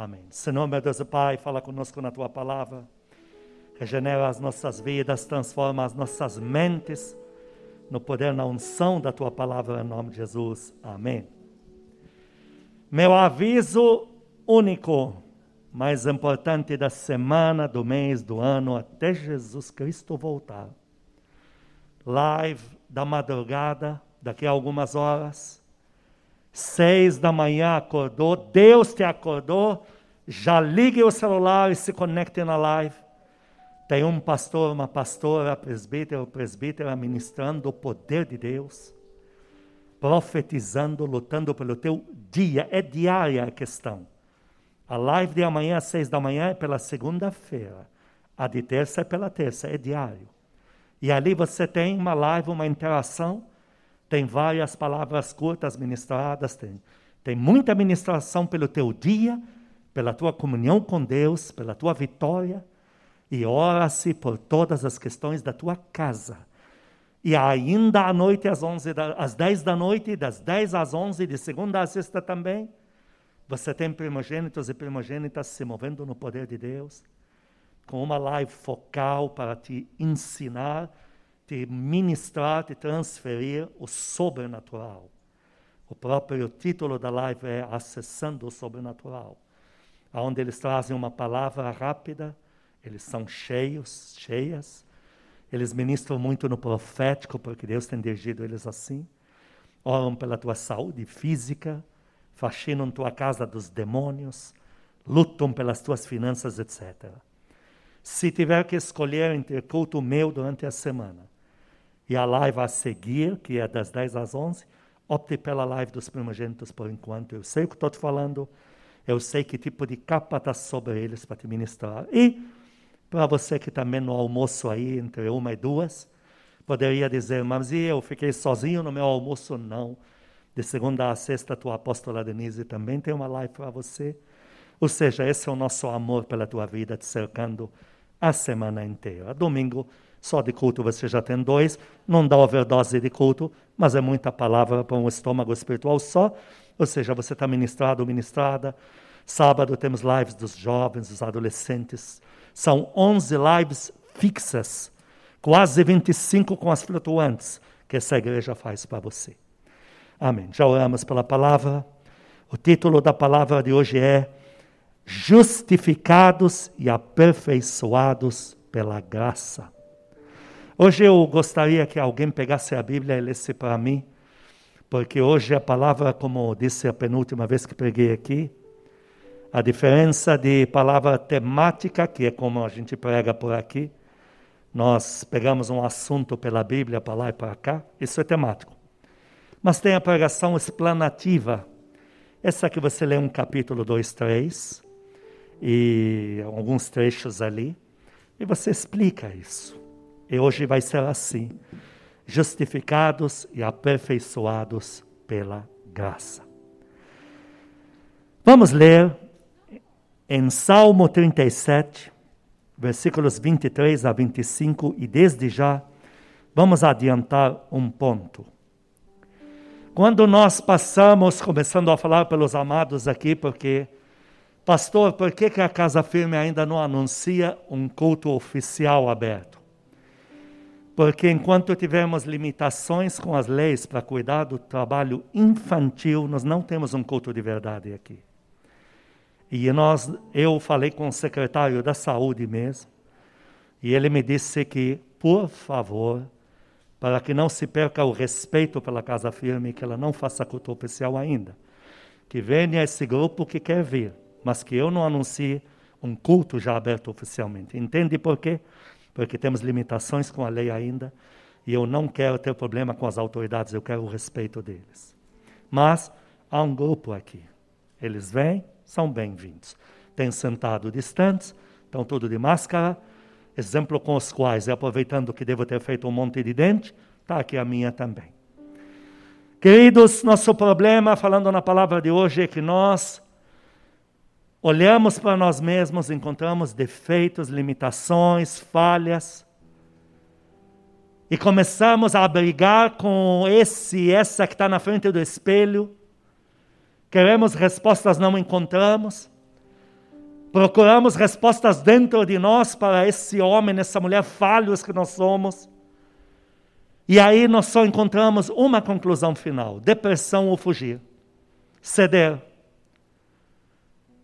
Amém. Senhor, meu Deus e Pai, fala conosco na tua palavra. Regenera as nossas vidas, transforma as nossas mentes no poder, na unção da tua palavra, em nome de Jesus. Amém. Meu aviso único, mais importante da semana, do mês, do ano, até Jesus Cristo voltar. Live da madrugada, daqui a algumas horas. Seis da manhã acordou, Deus te acordou, já ligue o celular e se conecte na live. Tem um pastor, uma pastora, presbítero, presbítera ministrando o poder de Deus, profetizando, lutando pelo teu dia. É diária a questão. A live de amanhã às seis da manhã é pela segunda-feira. A de terça é pela terça, é diário. E ali você tem uma live, uma interação, tem várias palavras curtas ministradas, tem, tem muita ministração pelo teu dia, pela tua comunhão com Deus, pela tua vitória e ora-se por todas as questões da tua casa. E ainda à noite, às, 11 da, às 10 da noite, das 10 às 11, de segunda a sexta também, você tem primogênitos e primogênitas se movendo no poder de Deus, com uma live focal para te ensinar, te ministrar, te transferir o sobrenatural. O próprio título da live é Acessando o Sobrenatural, onde eles trazem uma palavra rápida, eles são cheios, cheias. Eles ministram muito no profético, porque Deus tem dirigido eles assim. Oram pela tua saúde física, faxinam tua casa dos demônios, lutam pelas tuas finanças, etc. Se tiver que escolher entre culto meu durante a semana e a live a seguir, que é das 10 às 11, opte pela live dos primogênitos por enquanto. Eu sei o que estou te falando, eu sei que tipo de capa está sobre eles para te ministrar. E para você que também no almoço aí, entre uma e duas, poderia dizer, mas e eu fiquei sozinho no meu almoço? Não. De segunda a sexta, tua apóstola Denise também tem uma live para você. Ou seja, esse é o nosso amor pela tua vida, te cercando a semana inteira. Domingo, só de culto você já tem dois, não dá overdose de culto, mas é muita palavra para um estômago espiritual só. Ou seja, você está ministrado ou ministrada. Sábado temos lives dos jovens, dos adolescentes, são 11 lives fixas, quase 25 com as flutuantes, que essa igreja faz para você. Amém. Já oramos pela palavra. O título da palavra de hoje é Justificados e aperfeiçoados pela graça. Hoje eu gostaria que alguém pegasse a Bíblia e lesse para mim, porque hoje a palavra, como disse a penúltima vez que preguei aqui, a diferença de palavra temática, que é como a gente prega por aqui, nós pegamos um assunto pela Bíblia para lá e para cá, isso é temático. Mas tem a pregação explanativa. Essa que você lê um capítulo 2, 3, e alguns trechos ali, e você explica isso. E hoje vai ser assim: justificados e aperfeiçoados pela graça. Vamos ler em Salmo 37, versículos 23 a 25, e desde já vamos adiantar um ponto. Quando nós passamos, começando a falar pelos amados aqui, porque, pastor, por que, que a Casa Firme ainda não anuncia um culto oficial aberto? Porque enquanto tivermos limitações com as leis para cuidar do trabalho infantil, nós não temos um culto de verdade aqui. E nós, eu falei com o secretário da saúde mesmo, e ele me disse que, por favor, para que não se perca o respeito pela Casa Firme, que ela não faça culto oficial ainda, que venha esse grupo que quer vir, mas que eu não anuncie um culto já aberto oficialmente. Entende por quê? Porque temos limitações com a lei ainda, e eu não quero ter problema com as autoridades, eu quero o respeito deles. Mas há um grupo aqui. Eles vêm, são bem-vindos. Tem sentado distantes, estão tudo de máscara, exemplo com os quais, aproveitando que devo ter feito um monte de dente, está aqui a minha também. Queridos, nosso problema, falando na palavra de hoje, é que nós olhamos para nós mesmos, encontramos defeitos, limitações, falhas, e começamos a brigar com esse, essa que está na frente do espelho, Queremos respostas, não encontramos. Procuramos respostas dentro de nós para esse homem, essa mulher falhos que nós somos. E aí nós só encontramos uma conclusão final: depressão ou fugir, ceder.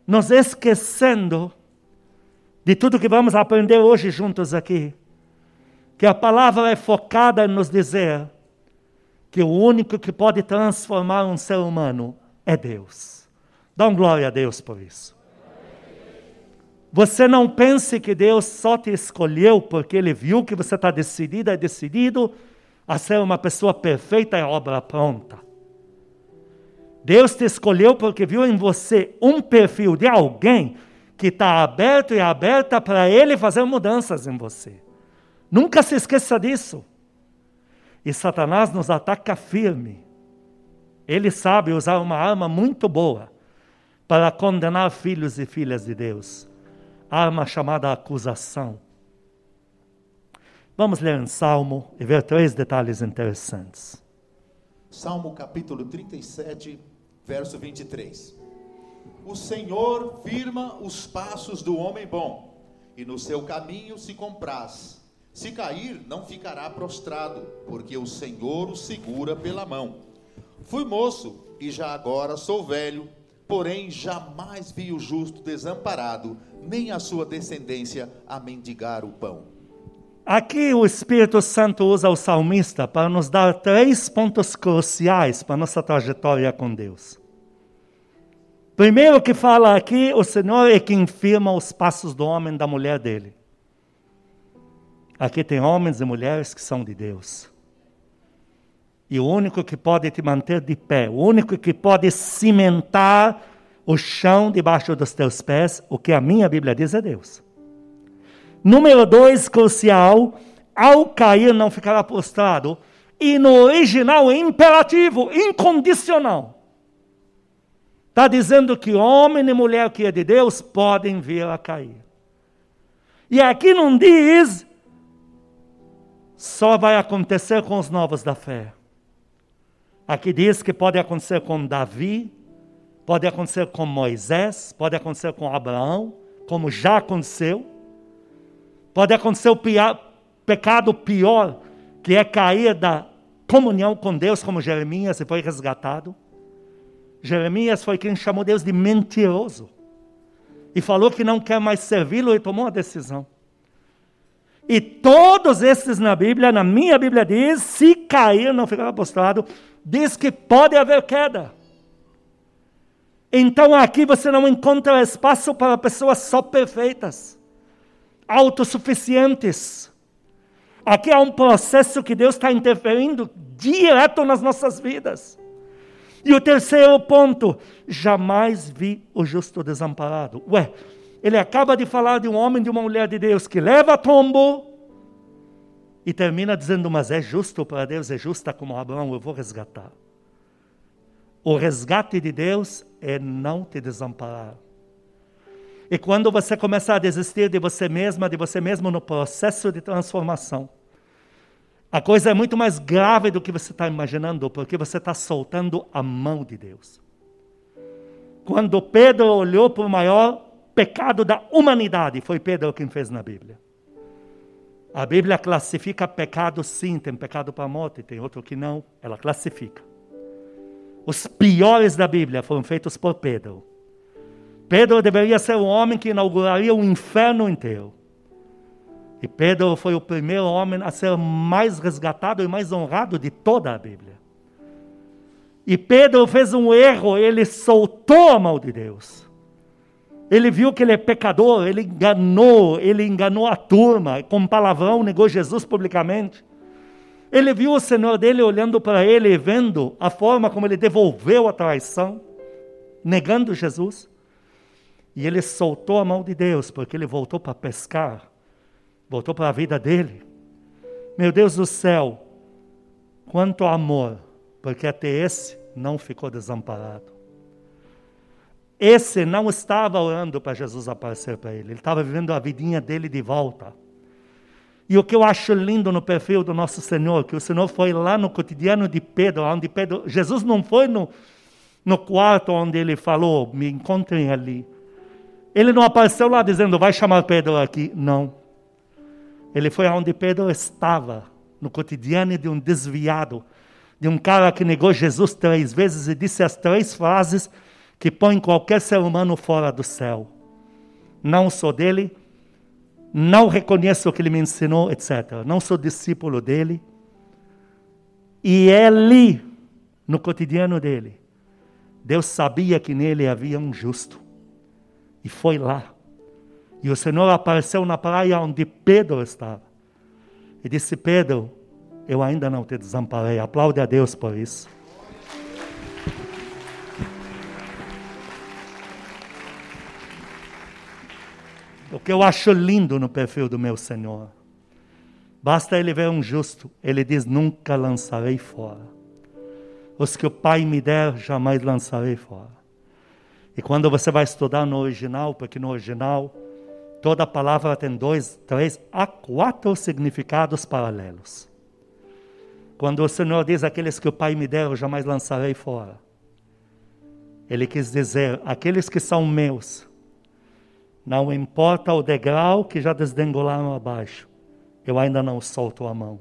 Nos esquecendo de tudo que vamos aprender hoje juntos aqui, que a palavra é focada em nos dizer que o único que pode transformar um ser humano é Deus. Dá um glória a Deus por isso. Você não pense que Deus só te escolheu porque Ele viu que você está decidida e decidido a ser uma pessoa perfeita e obra pronta. Deus te escolheu porque viu em você um perfil de alguém que está aberto e aberta para Ele fazer mudanças em você. Nunca se esqueça disso. E Satanás nos ataca firme. Ele sabe usar uma arma muito boa para condenar filhos e filhas de Deus arma chamada acusação. Vamos ler um Salmo e ver três detalhes interessantes. Salmo capítulo 37, verso 23. O Senhor firma os passos do homem bom, e no seu caminho se compraz. Se cair, não ficará prostrado, porque o Senhor o segura pela mão. Fui moço e já agora sou velho, porém jamais vi o justo desamparado, nem a sua descendência a mendigar o pão. Aqui o Espírito Santo usa o salmista para nos dar três pontos cruciais para nossa trajetória com Deus. Primeiro que fala aqui, o Senhor é quem firma os passos do homem e da mulher dele. Aqui tem homens e mulheres que são de Deus. E o único que pode te manter de pé, o único que pode cimentar o chão debaixo dos teus pés, o que a minha Bíblia diz é Deus. Número dois, crucial, ao cair não ficará prostrado. E no original, imperativo, incondicional. Está dizendo que homem e mulher que é de Deus podem vir a cair. E aqui não diz só vai acontecer com os novos da fé. Aqui diz que pode acontecer com Davi, pode acontecer com Moisés, pode acontecer com Abraão, como já aconteceu. Pode acontecer o pior, pecado pior, que é cair da comunhão com Deus, como Jeremias, e foi resgatado. Jeremias foi quem chamou Deus de mentiroso. E falou que não quer mais servi-lo e tomou a decisão. E todos esses na Bíblia, na minha Bíblia diz, se cair, não ficar apostado, diz que pode haver queda. Então aqui você não encontra espaço para pessoas só perfeitas, autossuficientes. Aqui há um processo que Deus está interferindo direto nas nossas vidas. E o terceiro ponto, jamais vi o justo desamparado. Ué, ele acaba de falar de um homem e de uma mulher de Deus que leva tombo e termina dizendo: Mas é justo para Deus, é justa como Abraão, eu vou resgatar. O resgate de Deus é não te desamparar. E quando você começa a desistir de você mesma, de você mesmo no processo de transformação, a coisa é muito mais grave do que você está imaginando, porque você está soltando a mão de Deus. Quando Pedro olhou para o maior pecado da humanidade, foi Pedro quem fez na Bíblia. A Bíblia classifica pecado sim, tem pecado para a morte, tem outro que não, ela classifica. Os piores da Bíblia foram feitos por Pedro. Pedro deveria ser o homem que inauguraria o inferno inteiro. E Pedro foi o primeiro homem a ser mais resgatado e mais honrado de toda a Bíblia. E Pedro fez um erro, ele soltou a mão de Deus. Ele viu que ele é pecador, ele enganou, ele enganou a turma, com palavrão negou Jesus publicamente. Ele viu o Senhor dele olhando para ele e vendo a forma como ele devolveu a traição, negando Jesus. E ele soltou a mão de Deus, porque ele voltou para pescar, voltou para a vida dele. Meu Deus do céu, quanto amor, porque até esse não ficou desamparado. Esse não estava orando para Jesus aparecer para ele, ele estava vivendo a vidinha dele de volta. E o que eu acho lindo no perfil do nosso Senhor, que o Senhor foi lá no cotidiano de Pedro, onde Pedro, Jesus não foi no, no quarto onde ele falou, me encontrem ali. Ele não apareceu lá dizendo, vai chamar Pedro aqui. Não. Ele foi aonde Pedro estava, no cotidiano de um desviado, de um cara que negou Jesus três vezes e disse as três frases que põem qualquer ser humano fora do céu. Não sou dele, não reconheço o que ele me ensinou, etc. Não sou discípulo dele. E ele, no cotidiano dele, Deus sabia que nele havia um justo. E foi lá. E o Senhor apareceu na praia onde Pedro estava. E disse: Pedro, eu ainda não te desamparei. Aplaude a Deus por isso. O que eu acho lindo no perfil do meu Senhor. Basta ele ver um justo, ele diz: Nunca lançarei fora. Os que o Pai me der, jamais lançarei fora. E quando você vai estudar no original, porque no original toda palavra tem dois, três, há quatro significados paralelos. Quando o Senhor diz aqueles que o Pai me der, eu jamais lançarei fora. Ele quis dizer aqueles que são meus. Não importa o degrau que já desdengolaram abaixo, eu ainda não solto a mão.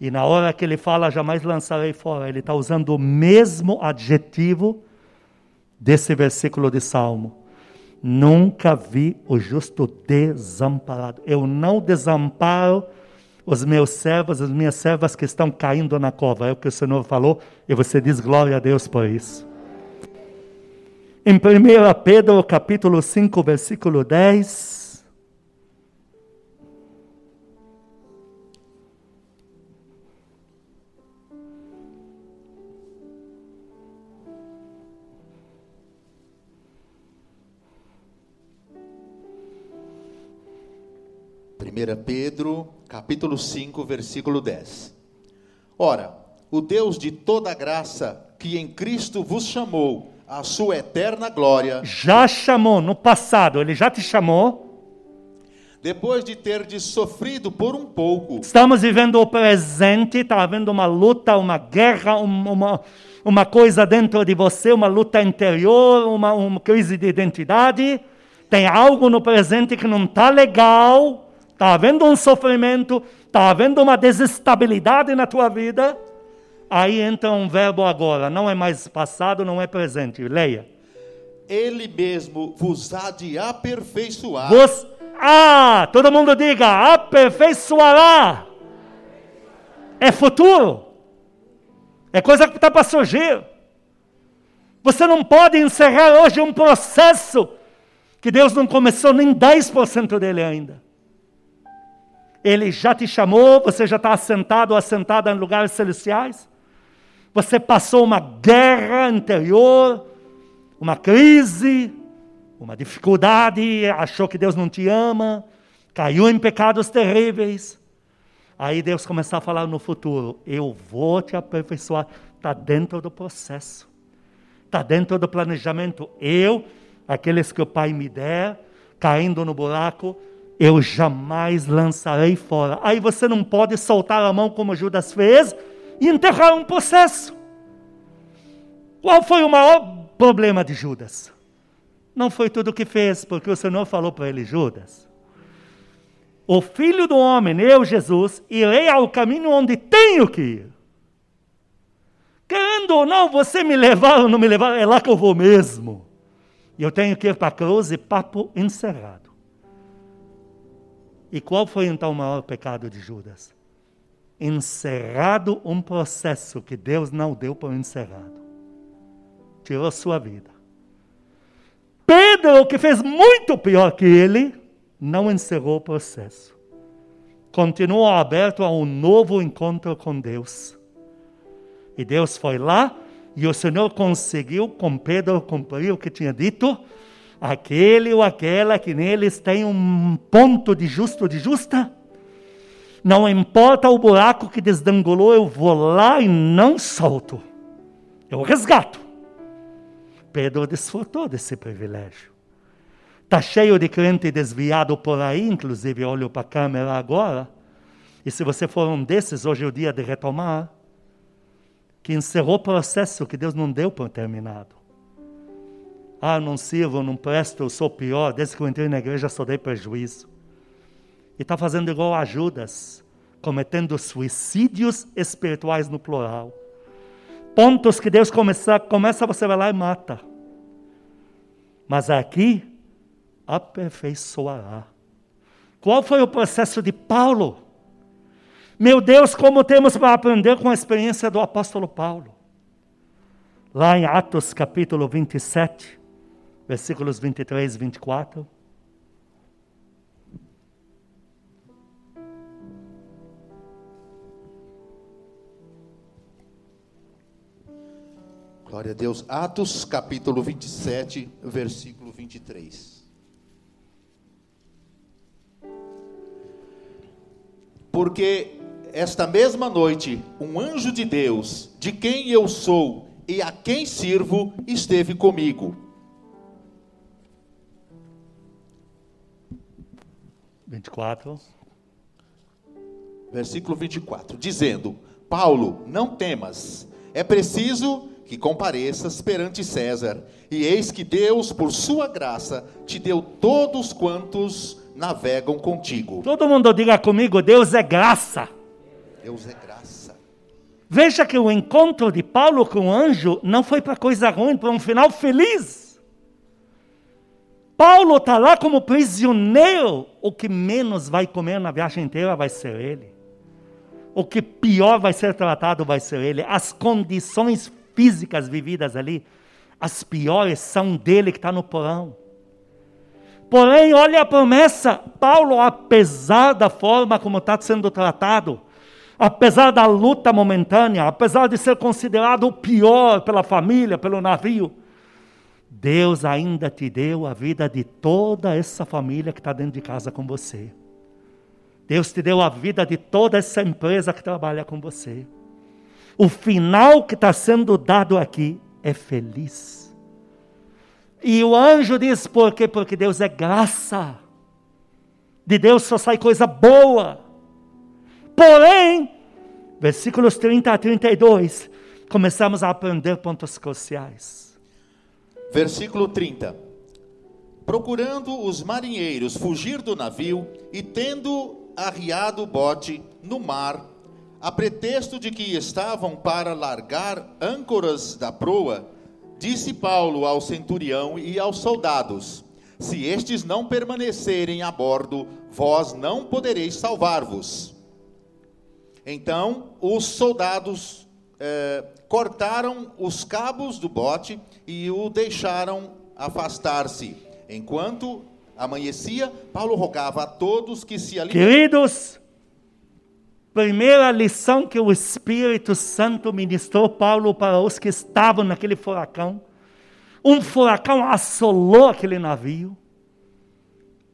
E na hora que ele fala, jamais lançarei fora, ele está usando o mesmo adjetivo desse versículo de Salmo. Nunca vi o justo desamparado. Eu não desamparo os meus servos, as minhas servas que estão caindo na cova. É o que o Senhor falou e você diz glória a Deus por isso. Em 1 Pedro capítulo 5, versículo 10, 1 Pedro, capítulo 5, versículo 10. Ora, o Deus de toda graça, que em Cristo vos chamou à sua eterna glória, já chamou no passado, ele já te chamou. Depois de ter de sofrido por um pouco. Estamos vivendo o presente, está havendo uma luta, uma guerra, uma, uma coisa dentro de você, uma luta interior, uma, uma crise de identidade. Tem algo no presente que não está legal está havendo um sofrimento, está havendo uma desestabilidade na tua vida, aí entra um verbo agora, não é mais passado, não é presente. Leia. Ele mesmo vos há de aperfeiçoar. Vos, ah, todo mundo diga, aperfeiçoará. É futuro. É coisa que está para surgir. Você não pode encerrar hoje um processo que Deus não começou nem 10% dele ainda. Ele já te chamou, você já está assentado ou assentada em lugares celestiais. Você passou uma guerra interior, uma crise, uma dificuldade, achou que Deus não te ama, caiu em pecados terríveis. Aí Deus começar a falar no futuro: Eu vou te aperfeiçoar. Está dentro do processo, está dentro do planejamento. Eu, aqueles que o Pai me der, caindo no buraco, eu jamais lançarei fora. Aí você não pode soltar a mão como Judas fez e enterrar um processo. Qual foi o maior problema de Judas? Não foi tudo o que fez, porque o Senhor falou para ele: Judas, o filho do homem, eu, Jesus, irei ao caminho onde tenho que ir. Querendo ou não, você me levar ou não me levar, é lá que eu vou mesmo. E eu tenho que ir para a cruz e papo encerrado. E qual foi então o maior pecado de Judas? Encerrado um processo que Deus não deu para encerrado. Tirou sua vida. Pedro, que fez muito pior que ele, não encerrou o processo. Continuou aberto a um novo encontro com Deus. E Deus foi lá e o Senhor conseguiu com Pedro cumprir o que tinha dito aquele ou aquela que neles tem um ponto de justo, de justa, não importa o buraco que desdangolou, eu vou lá e não solto. Eu resgato. Pedro desfrutou desse privilégio. Está cheio de crente desviado por aí, inclusive olho para a câmera agora. E se você for um desses, hoje é o dia de retomar. Que encerrou o processo que Deus não deu por terminado Ah, não sirvo, não presto, eu sou pior. Desde que eu entrei na igreja só dei prejuízo. E está fazendo igual a Judas, cometendo suicídios espirituais no plural. Pontos que Deus começa, começa você vai lá e mata. Mas aqui, aperfeiçoará. Qual foi o processo de Paulo? Meu Deus, como temos para aprender com a experiência do apóstolo Paulo. Lá em Atos capítulo 27, versículos 23 e 24. Glória a Deus. Atos capítulo 27, versículo 23. Porque esta mesma noite, um anjo de Deus, de quem eu sou e a quem sirvo, esteve comigo. 24. Versículo 24, dizendo: Paulo, não temas, é preciso que compareças perante César, e eis que Deus, por sua graça, te deu todos quantos navegam contigo. Todo mundo diga comigo: Deus é graça. Deus é graça. Veja que o encontro de Paulo com o anjo não foi para coisa ruim, para um final feliz. Paulo está lá como prisioneiro. O que menos vai comer na viagem inteira vai ser ele. O que pior vai ser tratado vai ser ele. As condições físicas vividas ali, as piores são dele que está no porão. Porém, olha a promessa: Paulo, apesar da forma como está sendo tratado, apesar da luta momentânea, apesar de ser considerado o pior pela família, pelo navio, Deus ainda te deu a vida de toda essa família que está dentro de casa com você. Deus te deu a vida de toda essa empresa que trabalha com você. O final que está sendo dado aqui é feliz. E o anjo diz: por quê? Porque Deus é graça. De Deus só sai coisa boa. Porém, versículos 30 a 32, começamos a aprender pontos cruciais. Versículo 30. Procurando os marinheiros fugir do navio e tendo arriado o bote no mar, a pretexto de que estavam para largar âncoras da proa, disse Paulo ao centurião e aos soldados: Se estes não permanecerem a bordo, vós não podereis salvar-vos. Então os soldados eh, cortaram os cabos do bote e o deixaram afastar-se. Enquanto amanhecia, Paulo rogava a todos que se alimentassem. Queridos, primeira lição que o Espírito Santo ministrou Paulo para os que estavam naquele furacão. Um furacão assolou aquele navio.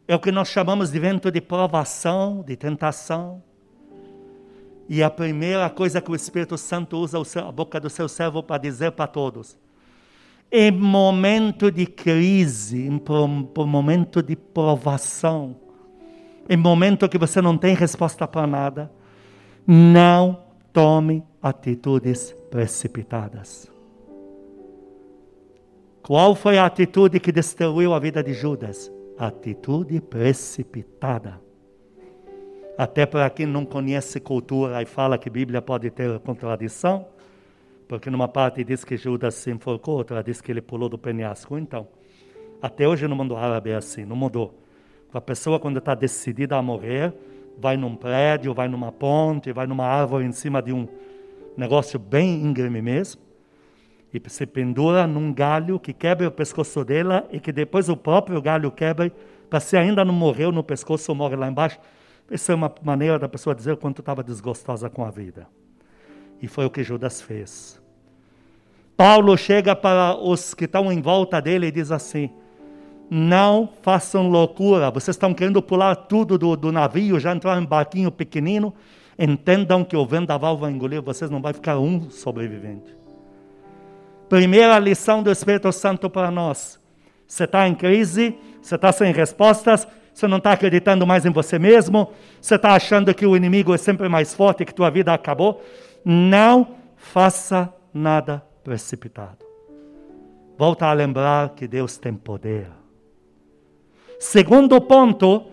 É o que nós chamamos de vento de provação, de tentação. E a primeira coisa que o Espírito Santo usa a boca do seu servo para dizer para todos: em momento de crise, em momento de provação, em momento que você não tem resposta para nada, não tome atitudes precipitadas. Qual foi a atitude que destruiu a vida de Judas? Atitude precipitada. Até para quem não conhece cultura e fala que Bíblia pode ter contradição, porque numa parte diz que Judas se enforcou, outra diz que ele pulou do penhasco. Então, até hoje no mundo árabe é assim, não mudou. A pessoa, quando está decidida a morrer, vai num prédio, vai numa ponte, vai numa árvore em cima de um negócio bem íngreme mesmo, e se pendura num galho que quebra o pescoço dela e que depois o próprio galho quebra, para se ainda não morreu no pescoço, morre lá embaixo. Isso é uma maneira da pessoa dizer o quanto estava desgostosa com a vida. E foi o que Judas fez. Paulo chega para os que estão em volta dele e diz assim: não façam loucura. Vocês estão querendo pular tudo do, do navio, já entrar em barquinho pequenino. Entendam que o vendaval vai engolir vocês, não vai ficar um sobrevivente. Primeira lição do Espírito Santo para nós. Você está em crise, você está sem respostas, você não está acreditando mais em você mesmo, você está achando que o inimigo é sempre mais forte, que tua vida acabou. Não faça nada precipitado. volta a lembrar que Deus tem poder. Segundo ponto,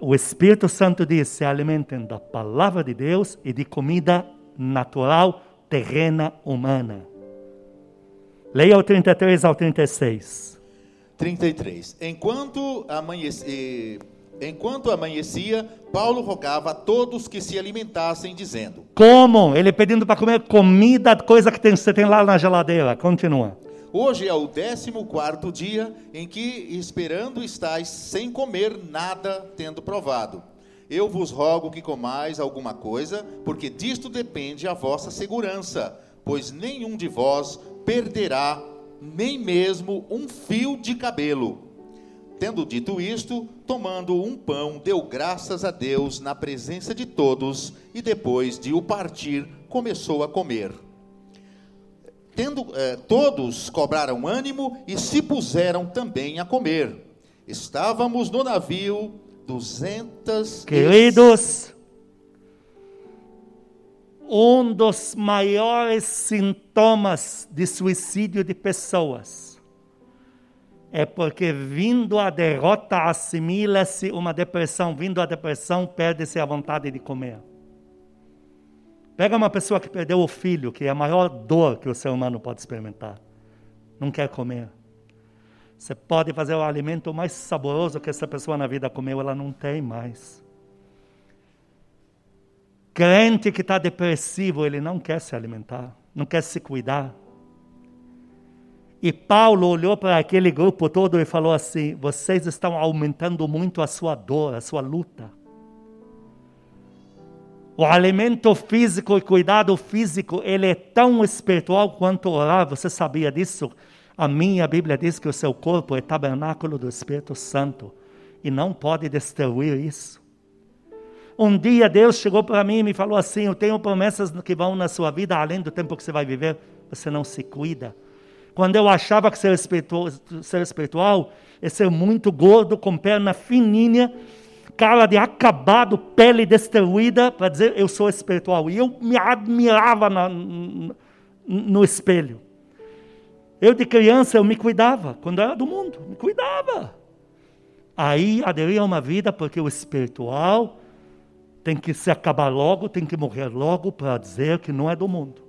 o Espírito Santo diz: se alimentem da palavra de Deus e de comida natural, terrena, humana. Leia o 33 ao 36. 33. Enquanto amanhecia, enquanto amanhecia, Paulo rogava a todos que se alimentassem, dizendo: Como? Ele pedindo para comer comida, coisa que tem, você tem lá na geladeira. Continua. Hoje é o décimo quarto dia em que esperando estáis sem comer nada, tendo provado. Eu vos rogo que comais alguma coisa, porque disto depende a vossa segurança, pois nenhum de vós perderá nem mesmo um fio de cabelo. Tendo dito isto, tomando um pão, deu graças a Deus na presença de todos, e depois de o partir, começou a comer tendo eh, todos cobraram ânimo e se puseram também a comer. Estávamos no navio duzentas queridos. Um dos maiores sintomas de suicídio de pessoas é porque vindo a derrota assimila-se uma depressão, vindo a depressão perde-se a vontade de comer. Pega uma pessoa que perdeu o filho, que é a maior dor que o ser humano pode experimentar. Não quer comer. Você pode fazer o alimento mais saboroso que essa pessoa na vida comeu, ela não tem mais. Crente que está depressivo, ele não quer se alimentar, não quer se cuidar. E Paulo olhou para aquele grupo todo e falou assim: vocês estão aumentando muito a sua dor, a sua luta. O alimento físico e cuidado físico, ele é tão espiritual quanto orar. Você sabia disso? A minha Bíblia diz que o seu corpo é tabernáculo do Espírito Santo e não pode destruir isso. Um dia Deus chegou para mim e me falou assim: Eu tenho promessas que vão na sua vida além do tempo que você vai viver. Você não se cuida. Quando eu achava que ser espiritual, ser espiritual é ser muito gordo, com perna fininha, cara de acabado, pele destruída, para dizer eu sou espiritual. E eu me admirava na, no espelho. Eu de criança eu me cuidava, quando era do mundo, me cuidava. Aí aderi a uma vida porque o espiritual tem que se acabar logo, tem que morrer logo para dizer que não é do mundo.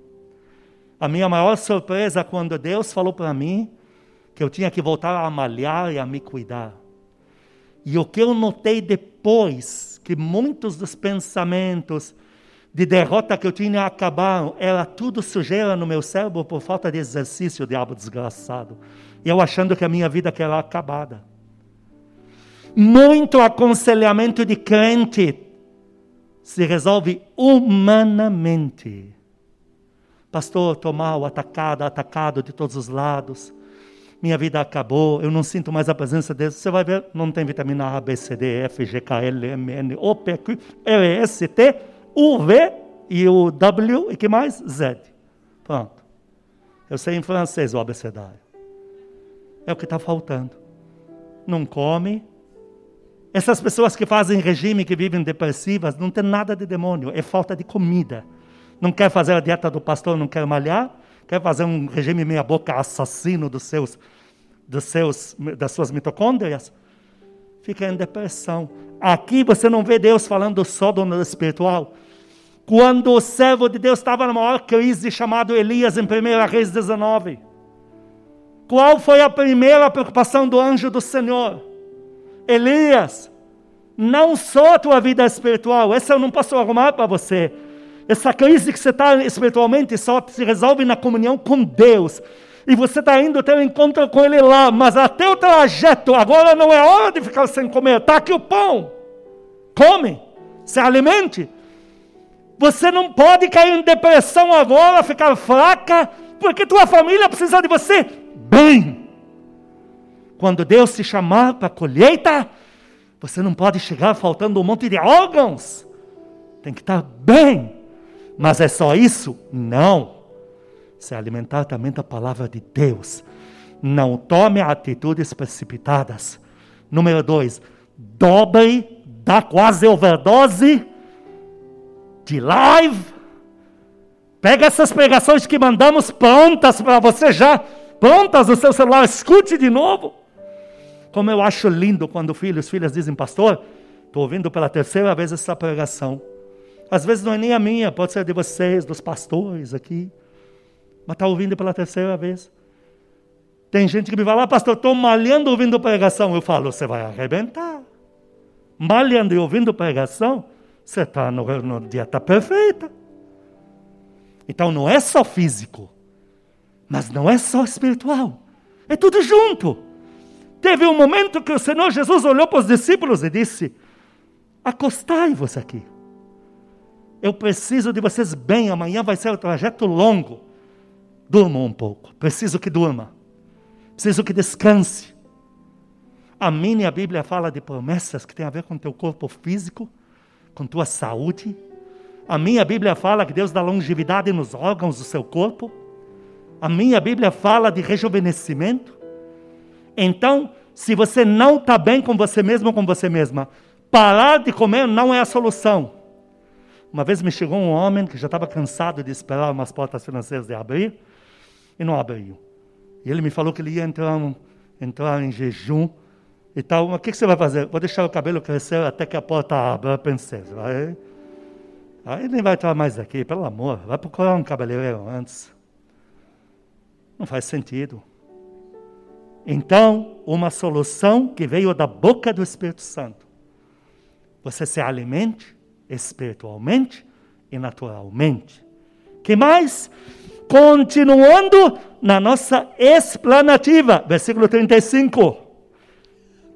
A minha maior surpresa quando Deus falou para mim que eu tinha que voltar a malhar e a me cuidar. E o que eu notei depois, que muitos dos pensamentos de derrota que eu tinha acabaram, era tudo sujeira no meu cérebro por falta de exercício, diabo desgraçado. E eu achando que a minha vida era acabada. Muito aconselhamento de crente se resolve humanamente. Pastor, estou mal, atacado, atacado de todos os lados minha vida acabou, eu não sinto mais a presença de Deus. Você vai ver, não tem vitamina A, B, C, D, F, G, K, L, M, N, O, P, Q, R, S, T, U, V e o W e que mais? Z. Pronto. Eu sei em francês o abecedário. É o que está faltando. Não come. Essas pessoas que fazem regime, que vivem depressivas, não tem nada de demônio, é falta de comida. Não quer fazer a dieta do pastor, não quer malhar, quer fazer um regime meia-boca assassino dos seus, dos seus, das suas mitocôndrias, fica em depressão. Aqui você não vê Deus falando só do espiritual. Quando o servo de Deus estava na maior crise, chamado Elias, em 1 Reis 19, qual foi a primeira preocupação do anjo do Senhor? Elias, não só a tua vida espiritual, essa eu não posso arrumar para você essa crise que você está espiritualmente só se resolve na comunhão com Deus. E você está indo ter um encontro com Ele lá, mas até o trajeto, agora não é hora de ficar sem comer. Está aqui o pão. Come, se alimente. Você não pode cair em depressão agora, ficar fraca, porque tua família precisa de você bem. Quando Deus te chamar para a colheita, você não pode chegar faltando um monte de órgãos. Tem que estar bem. Mas é só isso? Não. Se alimentar também da palavra de Deus. Não tome atitudes precipitadas. Número dois, dobre da quase overdose de live. Pega essas pregações que mandamos prontas para você já prontas no seu celular, escute de novo. Como eu acho lindo quando filhos filhas dizem, pastor, estou ouvindo pela terceira vez essa pregação. Às vezes não é nem a minha, pode ser de vocês, dos pastores aqui. Mas está ouvindo pela terceira vez. Tem gente que me fala, ah, pastor, estou malhando ouvindo pregação. Eu falo, você vai arrebentar. Malhando e ouvindo pregação, você está no, no dieta perfeita. Então não é só físico, mas não é só espiritual. É tudo junto. Teve um momento que o Senhor Jesus olhou para os discípulos e disse: Acostai-vos aqui. Eu preciso de vocês bem. Amanhã vai ser um trajeto longo. Durmam um pouco. Preciso que durma. Preciso que descanse. A minha Bíblia fala de promessas que tem a ver com teu corpo físico, com tua saúde. A minha Bíblia fala que Deus dá longevidade nos órgãos do seu corpo. A minha Bíblia fala de rejuvenescimento. Então, se você não está bem com você mesmo ou com você mesma, parar de comer não é a solução. Uma vez me chegou um homem que já estava cansado de esperar umas portas financeiras de abrir e não abriu. E ele me falou que ele ia entrar, entrar em jejum e tal. O que, que você vai fazer? Vou deixar o cabelo crescer até que a porta abra. Eu pensei, vai. Aí nem vai entrar mais aqui, pelo amor. Vai procurar um cabeleireiro antes. Não faz sentido. Então, uma solução que veio da boca do Espírito Santo. Você se alimente espiritualmente e naturalmente. Que mais? Continuando na nossa explanativa, versículo 35.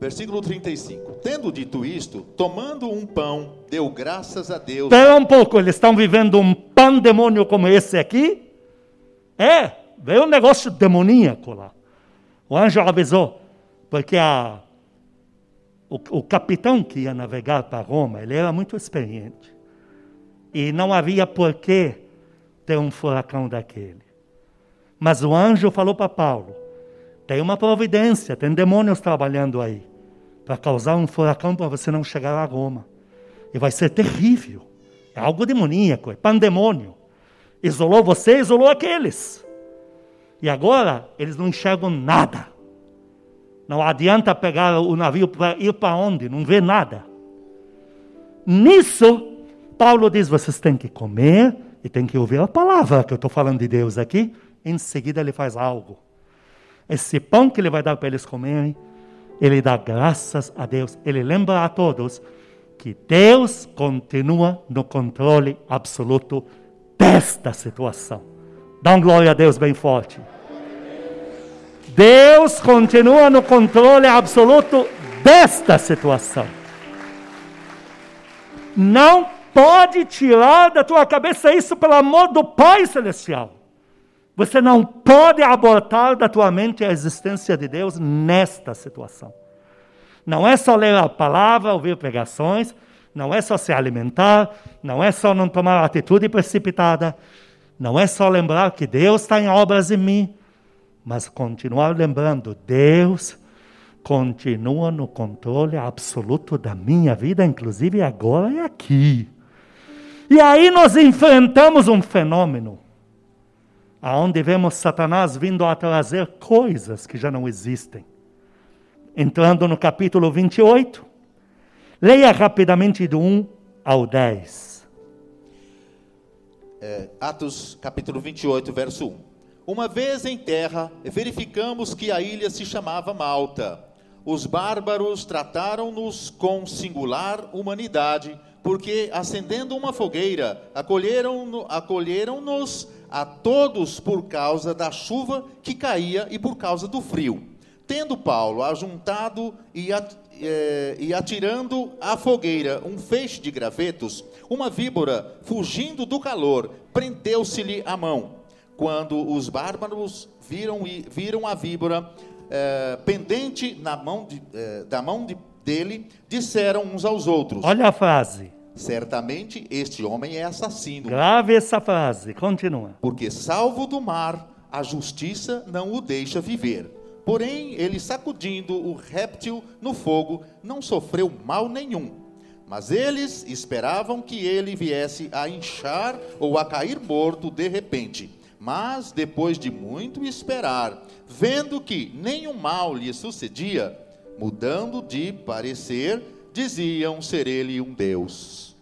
Versículo 35. Tendo dito isto, tomando um pão, deu graças a Deus. Espera um pouco, eles estão vivendo um pandemônio como esse aqui? É, veio um negócio demoníaco lá. O anjo avisou, porque a, o, o capitão que ia navegar para Roma, ele era muito experiente. E não havia porquê ter um furacão daquele. Mas o anjo falou para Paulo: tem uma providência, tem demônios trabalhando aí, para causar um furacão para você não chegar a Roma. E vai ser terrível. É algo demoníaco, é pandemônio. Isolou você, isolou aqueles. E agora eles não enxergam nada. Não adianta pegar o navio para ir para onde? Não vê nada. Nisso, Paulo diz: vocês têm que comer e têm que ouvir a palavra que eu estou falando de Deus aqui. Em seguida, ele faz algo. Esse pão que ele vai dar para eles comerem, ele dá graças a Deus. Ele lembra a todos que Deus continua no controle absoluto desta situação. Dá glória a Deus bem forte. Deus continua no controle absoluto desta situação. Não pode tirar da tua cabeça isso pelo amor do Pai Celestial. Você não pode abortar da tua mente a existência de Deus nesta situação. Não é só ler a palavra, ouvir pregações, não é só se alimentar, não é só não tomar atitude precipitada, não é só lembrar que Deus está em obras em mim, mas continuar lembrando, Deus continua no controle absoluto da minha vida, inclusive agora e aqui. E aí nós enfrentamos um fenômeno, aonde vemos Satanás vindo a trazer coisas que já não existem. Entrando no capítulo 28, leia rapidamente do 1 ao 10. É, Atos capítulo 28, verso 1. Uma vez em terra, verificamos que a ilha se chamava Malta. Os bárbaros trataram-nos com singular humanidade, porque, acendendo uma fogueira, acolheram-nos acolheram a todos por causa da chuva que caía e por causa do frio. Tendo Paulo ajuntado e, é, e atirando à fogueira um feixe de gravetos, uma víbora, fugindo do calor, prendeu-se-lhe a mão quando os bárbaros viram, viram a víbora é, pendente na mão de, é, da mão de, dele, disseram uns aos outros: Olha a frase. Certamente este homem é assassino. Grave essa frase, continua. Porque, salvo do mar, a justiça não o deixa viver. Porém, ele sacudindo o réptil no fogo, não sofreu mal nenhum. Mas eles esperavam que ele viesse a inchar ou a cair morto de repente. Mas depois de muito esperar, vendo que nenhum mal lhe sucedia, mudando de parecer, diziam ser ele um Deus.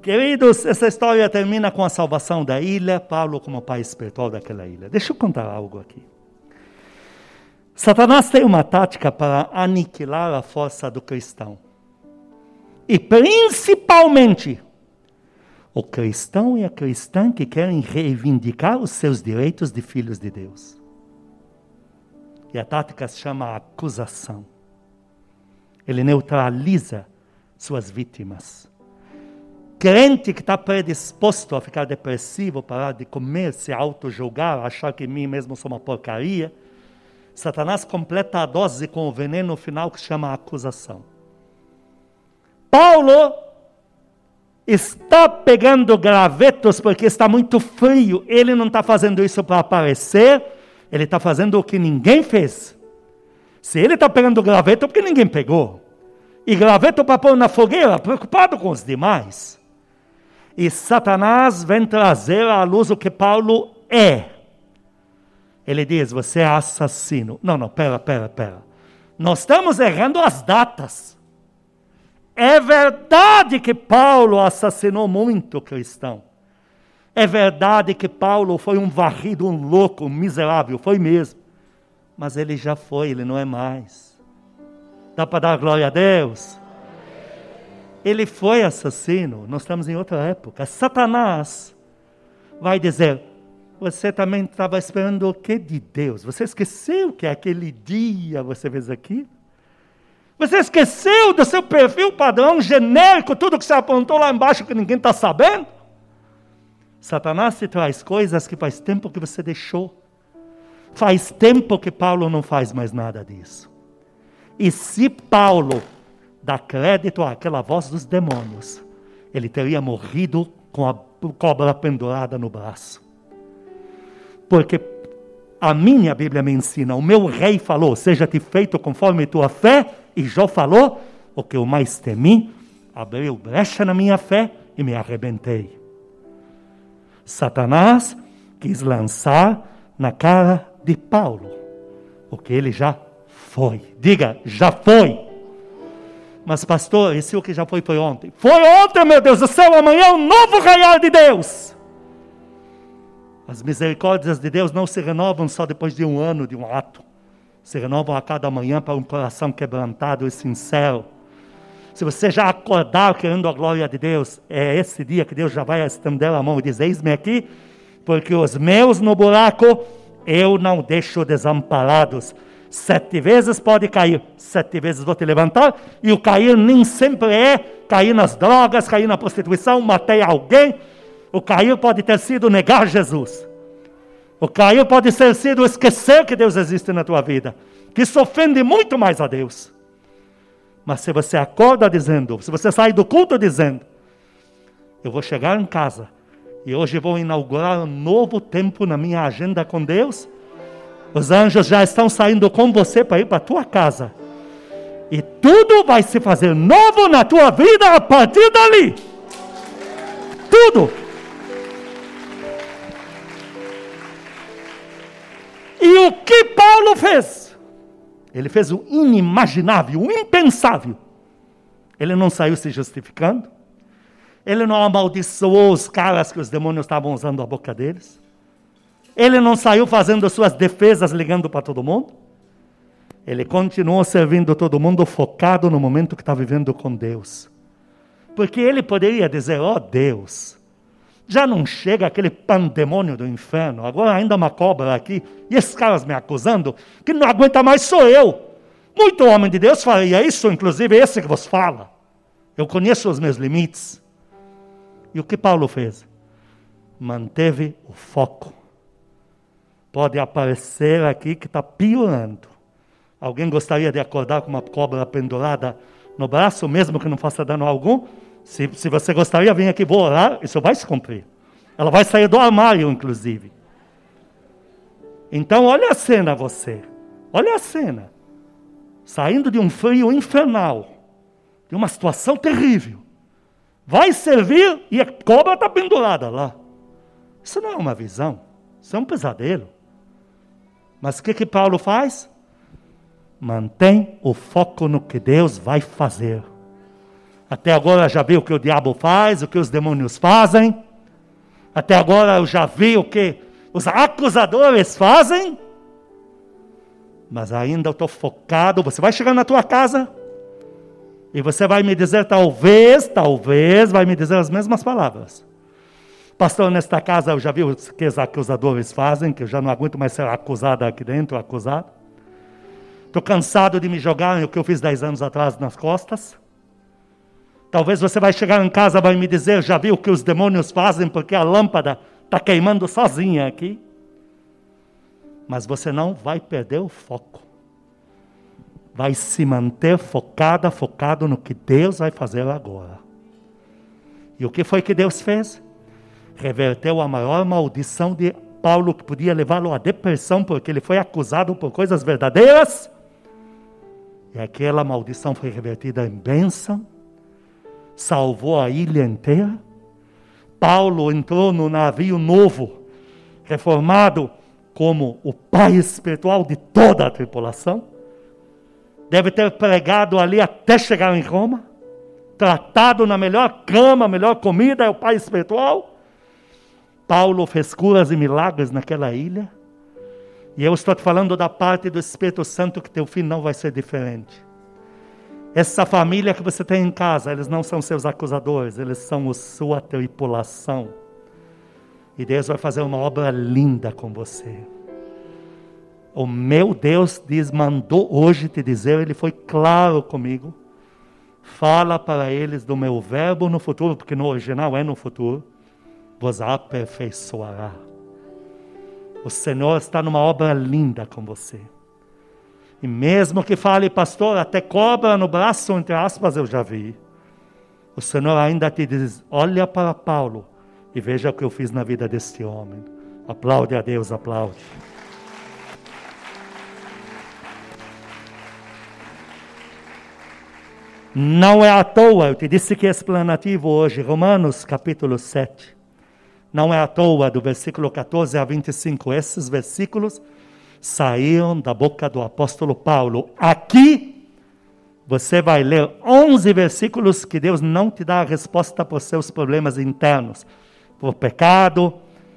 Queridos, essa história termina com a salvação da ilha, Paulo como pai espiritual daquela ilha. Deixa eu contar algo aqui. Satanás tem uma tática para aniquilar a força do cristão. E principalmente o cristão e a cristã que querem reivindicar os seus direitos de filhos de Deus. E a tática se chama acusação. Ele neutraliza suas vítimas. Crente que está predisposto a ficar depressivo, parar de comer, se auto-julgar, achar que mim mesmo sou uma porcaria, Satanás completa a dose com o veneno final que chama acusação. Paulo está pegando gravetos porque está muito frio. Ele não está fazendo isso para aparecer, ele está fazendo o que ninguém fez. Se ele está pegando graveto, porque ninguém pegou. E graveto para pôr na fogueira, preocupado com os demais. E Satanás vem trazer à luz o que Paulo é. Ele diz: Você é assassino. Não, não, pera, pera, pera. Nós estamos errando as datas. É verdade que Paulo assassinou muito cristão. É verdade que Paulo foi um varrido, um louco, um miserável, foi mesmo. Mas ele já foi, ele não é mais. Dá para dar glória a Deus? Ele foi assassino, nós estamos em outra época. Satanás vai dizer: Você também estava esperando o que de Deus? Você esqueceu que aquele dia você fez aqui? Você esqueceu do seu perfil padrão genérico, tudo que você apontou lá embaixo que ninguém está sabendo? Satanás te traz coisas que faz tempo que você deixou. Faz tempo que Paulo não faz mais nada disso. E se Paulo dá crédito àquela voz dos demônios, ele teria morrido com a cobra pendurada no braço. Porque a minha Bíblia me ensina, o meu rei falou: seja-te feito conforme tua fé, e Jó falou: o que eu mais temi, abriu brecha na minha fé e me arrebentei. Satanás quis lançar na cara de Paulo o que ele já foi. Diga, já foi. Mas, pastor, esse o que já foi foi ontem. Foi ontem, meu Deus do céu, amanhã é um novo raiar de Deus. As misericórdias de Deus não se renovam só depois de um ano de um ato se renovam a cada manhã para um coração quebrantado e sincero. Se você já acordar querendo a glória de Deus, é esse dia que Deus já vai estender a mão e dizer: Eis-me aqui, porque os meus no buraco eu não deixo desamparados. Sete vezes pode cair, sete vezes vou te levantar, e o cair nem sempre é cair nas drogas, cair na prostituição, matei alguém. O cair pode ter sido negar Jesus. O cair pode ser sido esquecer que Deus existe na tua vida, que isso ofende muito mais a Deus. Mas se você acorda dizendo, se você sai do culto dizendo, eu vou chegar em casa e hoje vou inaugurar um novo tempo na minha agenda com Deus, os anjos já estão saindo com você para ir para a tua casa. E tudo vai se fazer novo na tua vida a partir dali. Tudo. E o que Paulo fez? Ele fez o inimaginável, o impensável. Ele não saiu se justificando. Ele não amaldiçoou os caras que os demônios estavam usando a boca deles. Ele não saiu fazendo suas defesas ligando para todo mundo. Ele continuou servindo todo mundo focado no momento que está vivendo com Deus. Porque ele poderia dizer: Ó oh, Deus, já não chega aquele pandemônio do inferno, agora ainda uma cobra aqui, e esses caras me acusando, que não aguenta mais sou eu. Muito homem de Deus faria isso, inclusive esse que vos fala. Eu conheço os meus limites. E o que Paulo fez? Manteve o foco. Pode aparecer aqui que está piorando. Alguém gostaria de acordar com uma cobra pendurada no braço, mesmo que não faça dano algum? Se, se você gostaria, vem aqui, vou orar, isso vai se cumprir. Ela vai sair do armário, inclusive. Então, olha a cena, você. Olha a cena. Saindo de um frio infernal, de uma situação terrível. Vai servir e a cobra está pendurada lá. Isso não é uma visão, isso é um pesadelo. Mas o que, que Paulo faz? Mantém o foco no que Deus vai fazer. Até agora já vi o que o diabo faz, o que os demônios fazem. Até agora eu já vi o que os acusadores fazem. Mas ainda eu estou focado. Você vai chegar na tua casa e você vai me dizer, talvez, talvez, vai me dizer as mesmas palavras. Pastor, nesta casa eu já vi o que os acusadores fazem, que eu já não aguento mais ser acusado aqui dentro, acusado. Estou cansado de me jogar no que eu fiz dez anos atrás nas costas. Talvez você vai chegar em casa e vai me dizer, já viu o que os demônios fazem porque a lâmpada está queimando sozinha aqui. Mas você não vai perder o foco. Vai se manter focada, focado no que Deus vai fazer agora. E o que foi que Deus fez? reverteu a maior maldição de Paulo, que podia levá-lo à depressão, porque ele foi acusado por coisas verdadeiras. E aquela maldição foi revertida em bênção, salvou a ilha inteira. Paulo entrou no navio novo, reformado como o pai espiritual de toda a tripulação. Deve ter pregado ali até chegar em Roma, tratado na melhor cama, melhor comida, é o pai espiritual. Paulo fez curas e milagres naquela ilha. E eu estou te falando da parte do Espírito Santo que teu fim não vai ser diferente. Essa família que você tem em casa, eles não são seus acusadores, eles são a sua tripulação. E Deus vai fazer uma obra linda com você. O meu Deus diz, mandou hoje te dizer, ele foi claro comigo. Fala para eles do meu verbo no futuro, porque no original é no futuro vos aperfeiçoará. O Senhor está numa obra linda com você. E mesmo que fale, pastor, até cobra no braço, entre aspas, eu já vi. O Senhor ainda te diz: olha para Paulo e veja o que eu fiz na vida deste homem. Aplaude a Deus, aplaude. Não é à toa, eu te disse que é explanativo hoje, Romanos capítulo 7. Não é à toa, do versículo 14 a 25, esses versículos saíram da boca do apóstolo Paulo. Aqui, você vai ler 11 versículos que Deus não te dá a resposta para os seus problemas internos, por pecado,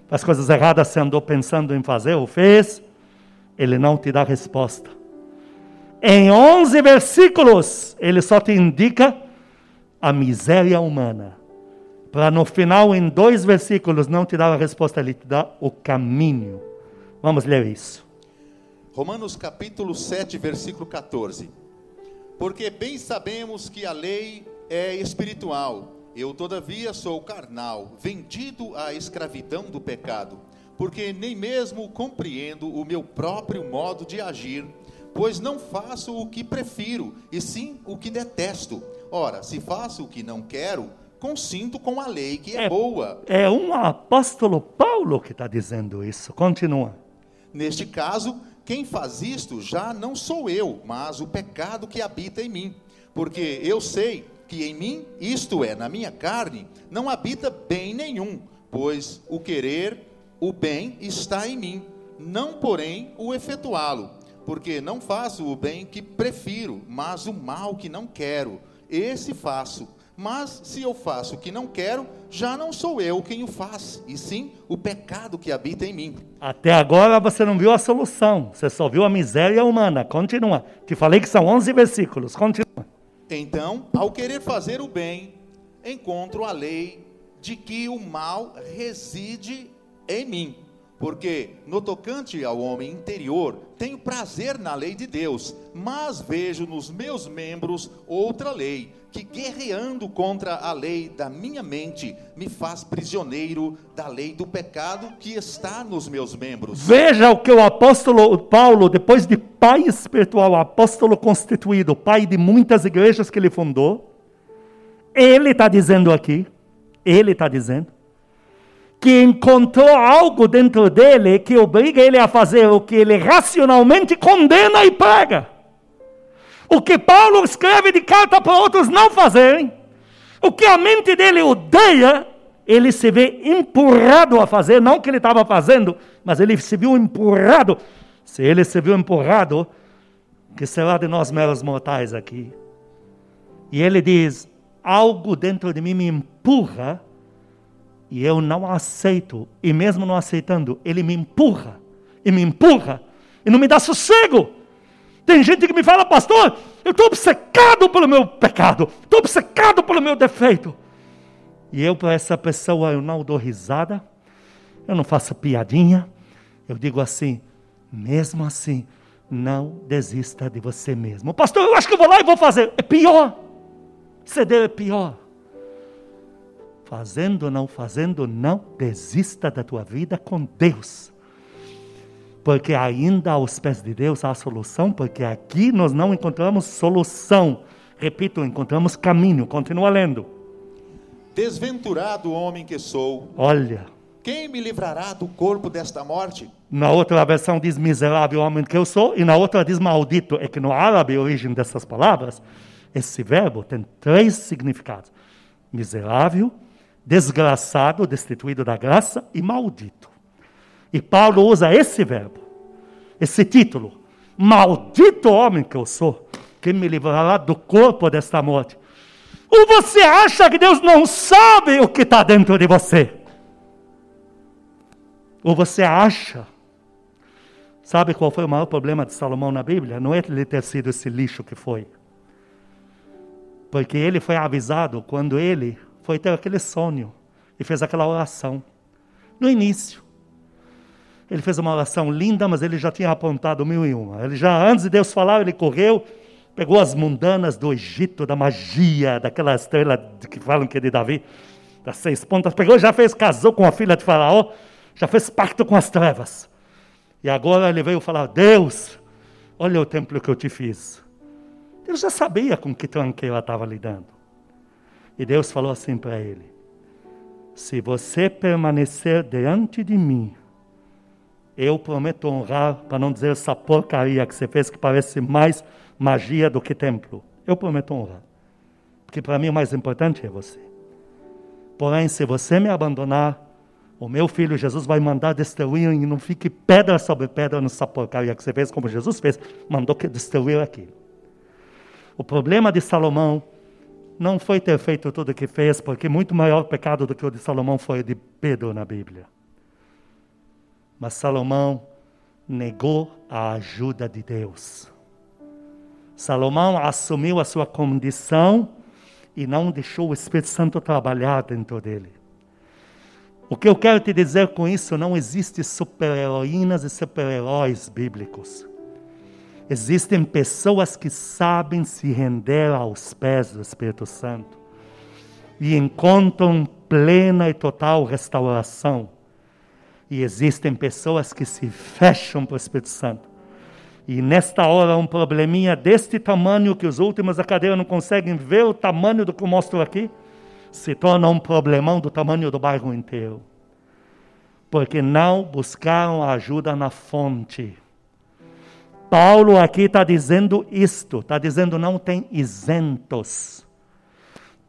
as coisas erradas você andou pensando em fazer ou fez, Ele não te dá resposta. Em 11 versículos, Ele só te indica a miséria humana para no final, em dois versículos, não te dar a resposta, ele te dá o caminho. Vamos ler isso. Romanos capítulo 7, versículo 14. Porque bem sabemos que a lei é espiritual, eu todavia sou carnal, vendido à escravidão do pecado, porque nem mesmo compreendo o meu próprio modo de agir, pois não faço o que prefiro, e sim o que detesto. Ora, se faço o que não quero, consinto com a lei que é, é boa. É um apóstolo Paulo que está dizendo isso. Continua. Neste caso, quem faz isto já não sou eu, mas o pecado que habita em mim. Porque eu sei que em mim, isto é, na minha carne, não habita bem nenhum, pois o querer, o bem está em mim, não porém o efetuá-lo. Porque não faço o bem que prefiro, mas o mal que não quero, esse faço. Mas se eu faço o que não quero, já não sou eu quem o faz, e sim o pecado que habita em mim. Até agora você não viu a solução, você só viu a miséria humana. Continua. Te falei que são 11 versículos. Continua. Então, ao querer fazer o bem, encontro a lei de que o mal reside em mim. Porque no tocante ao homem interior, tenho prazer na lei de Deus, mas vejo nos meus membros outra lei que guerreando contra a lei da minha mente me faz prisioneiro da lei do pecado que está nos meus membros. Veja o que o apóstolo Paulo, depois de pai espiritual, apóstolo constituído, pai de muitas igrejas que ele fundou, ele está dizendo aqui, ele está dizendo, que encontrou algo dentro dele que obriga ele a fazer o que ele racionalmente condena e prega. O que Paulo escreve de carta para outros não fazerem, o que a mente dele odeia, ele se vê empurrado a fazer, não que ele estava fazendo, mas ele se viu empurrado. Se ele se viu empurrado, que será de nós meros mortais aqui? E ele diz: algo dentro de mim me empurra e eu não aceito. E mesmo não aceitando, ele me empurra e me empurra e não me dá sossego. Tem gente que me fala, pastor, eu estou obcecado pelo meu pecado, estou obcecado pelo meu defeito. E eu, para essa pessoa, eu não dou risada, eu não faço piadinha, eu digo assim, mesmo assim, não desista de você mesmo. Pastor, eu acho que eu vou lá e vou fazer. É pior. Ceder é pior. Fazendo ou não fazendo, não desista da tua vida com Deus. Porque ainda aos pés de Deus há solução, porque aqui nós não encontramos solução. Repito, encontramos caminho. Continua lendo. Desventurado homem que sou. Olha. Quem me livrará do corpo desta morte? Na outra versão diz miserável homem que eu sou, e na outra diz maldito. É que no árabe, a origem dessas palavras, esse verbo tem três significados: miserável, desgraçado, destituído da graça e maldito. E Paulo usa esse verbo, esse título: Maldito homem que eu sou, quem me livrará do corpo desta morte. Ou você acha que Deus não sabe o que está dentro de você? Ou você acha? Sabe qual foi o maior problema de Salomão na Bíblia? Não é ele ter sido esse lixo que foi. Porque ele foi avisado quando ele foi ter aquele sonho e fez aquela oração. No início. Ele fez uma oração linda, mas ele já tinha apontado mil e uma. Ele já, antes de Deus falar, ele correu, pegou as mundanas do Egito, da magia, daquela estrela que falam que é de Davi, das seis pontas, pegou já fez, casou com a filha de Faraó, já fez pacto com as trevas. E agora ele veio falar: Deus, olha o templo que eu te fiz. Deus já sabia com que tranqueira estava lidando. E Deus falou assim para ele: Se você permanecer diante de mim, eu prometo honrar, para não dizer essa porcaria que você fez, que parece mais magia do que templo. Eu prometo honrar. Porque para mim o mais importante é você. Porém, se você me abandonar, o meu filho Jesus vai mandar destruir e não fique pedra sobre pedra nessa porcaria que você fez, como Jesus fez, mandou que aquilo. O problema de Salomão não foi ter feito tudo o que fez, porque muito maior pecado do que o de Salomão foi o de Pedro na Bíblia. Mas Salomão negou a ajuda de Deus. Salomão assumiu a sua condição e não deixou o Espírito Santo trabalhar dentro dele. O que eu quero te dizer com isso, não existe super-heroínas e super-heróis bíblicos. Existem pessoas que sabem se render aos pés do Espírito Santo e encontram plena e total restauração. E existem pessoas que se fecham para o Espírito Santo. E nesta hora, um probleminha deste tamanho que os últimos da cadeira não conseguem ver o tamanho do que eu mostro aqui se torna um problemão do tamanho do bairro inteiro. Porque não buscaram ajuda na fonte. Paulo aqui está dizendo isto, está dizendo não tem isentos.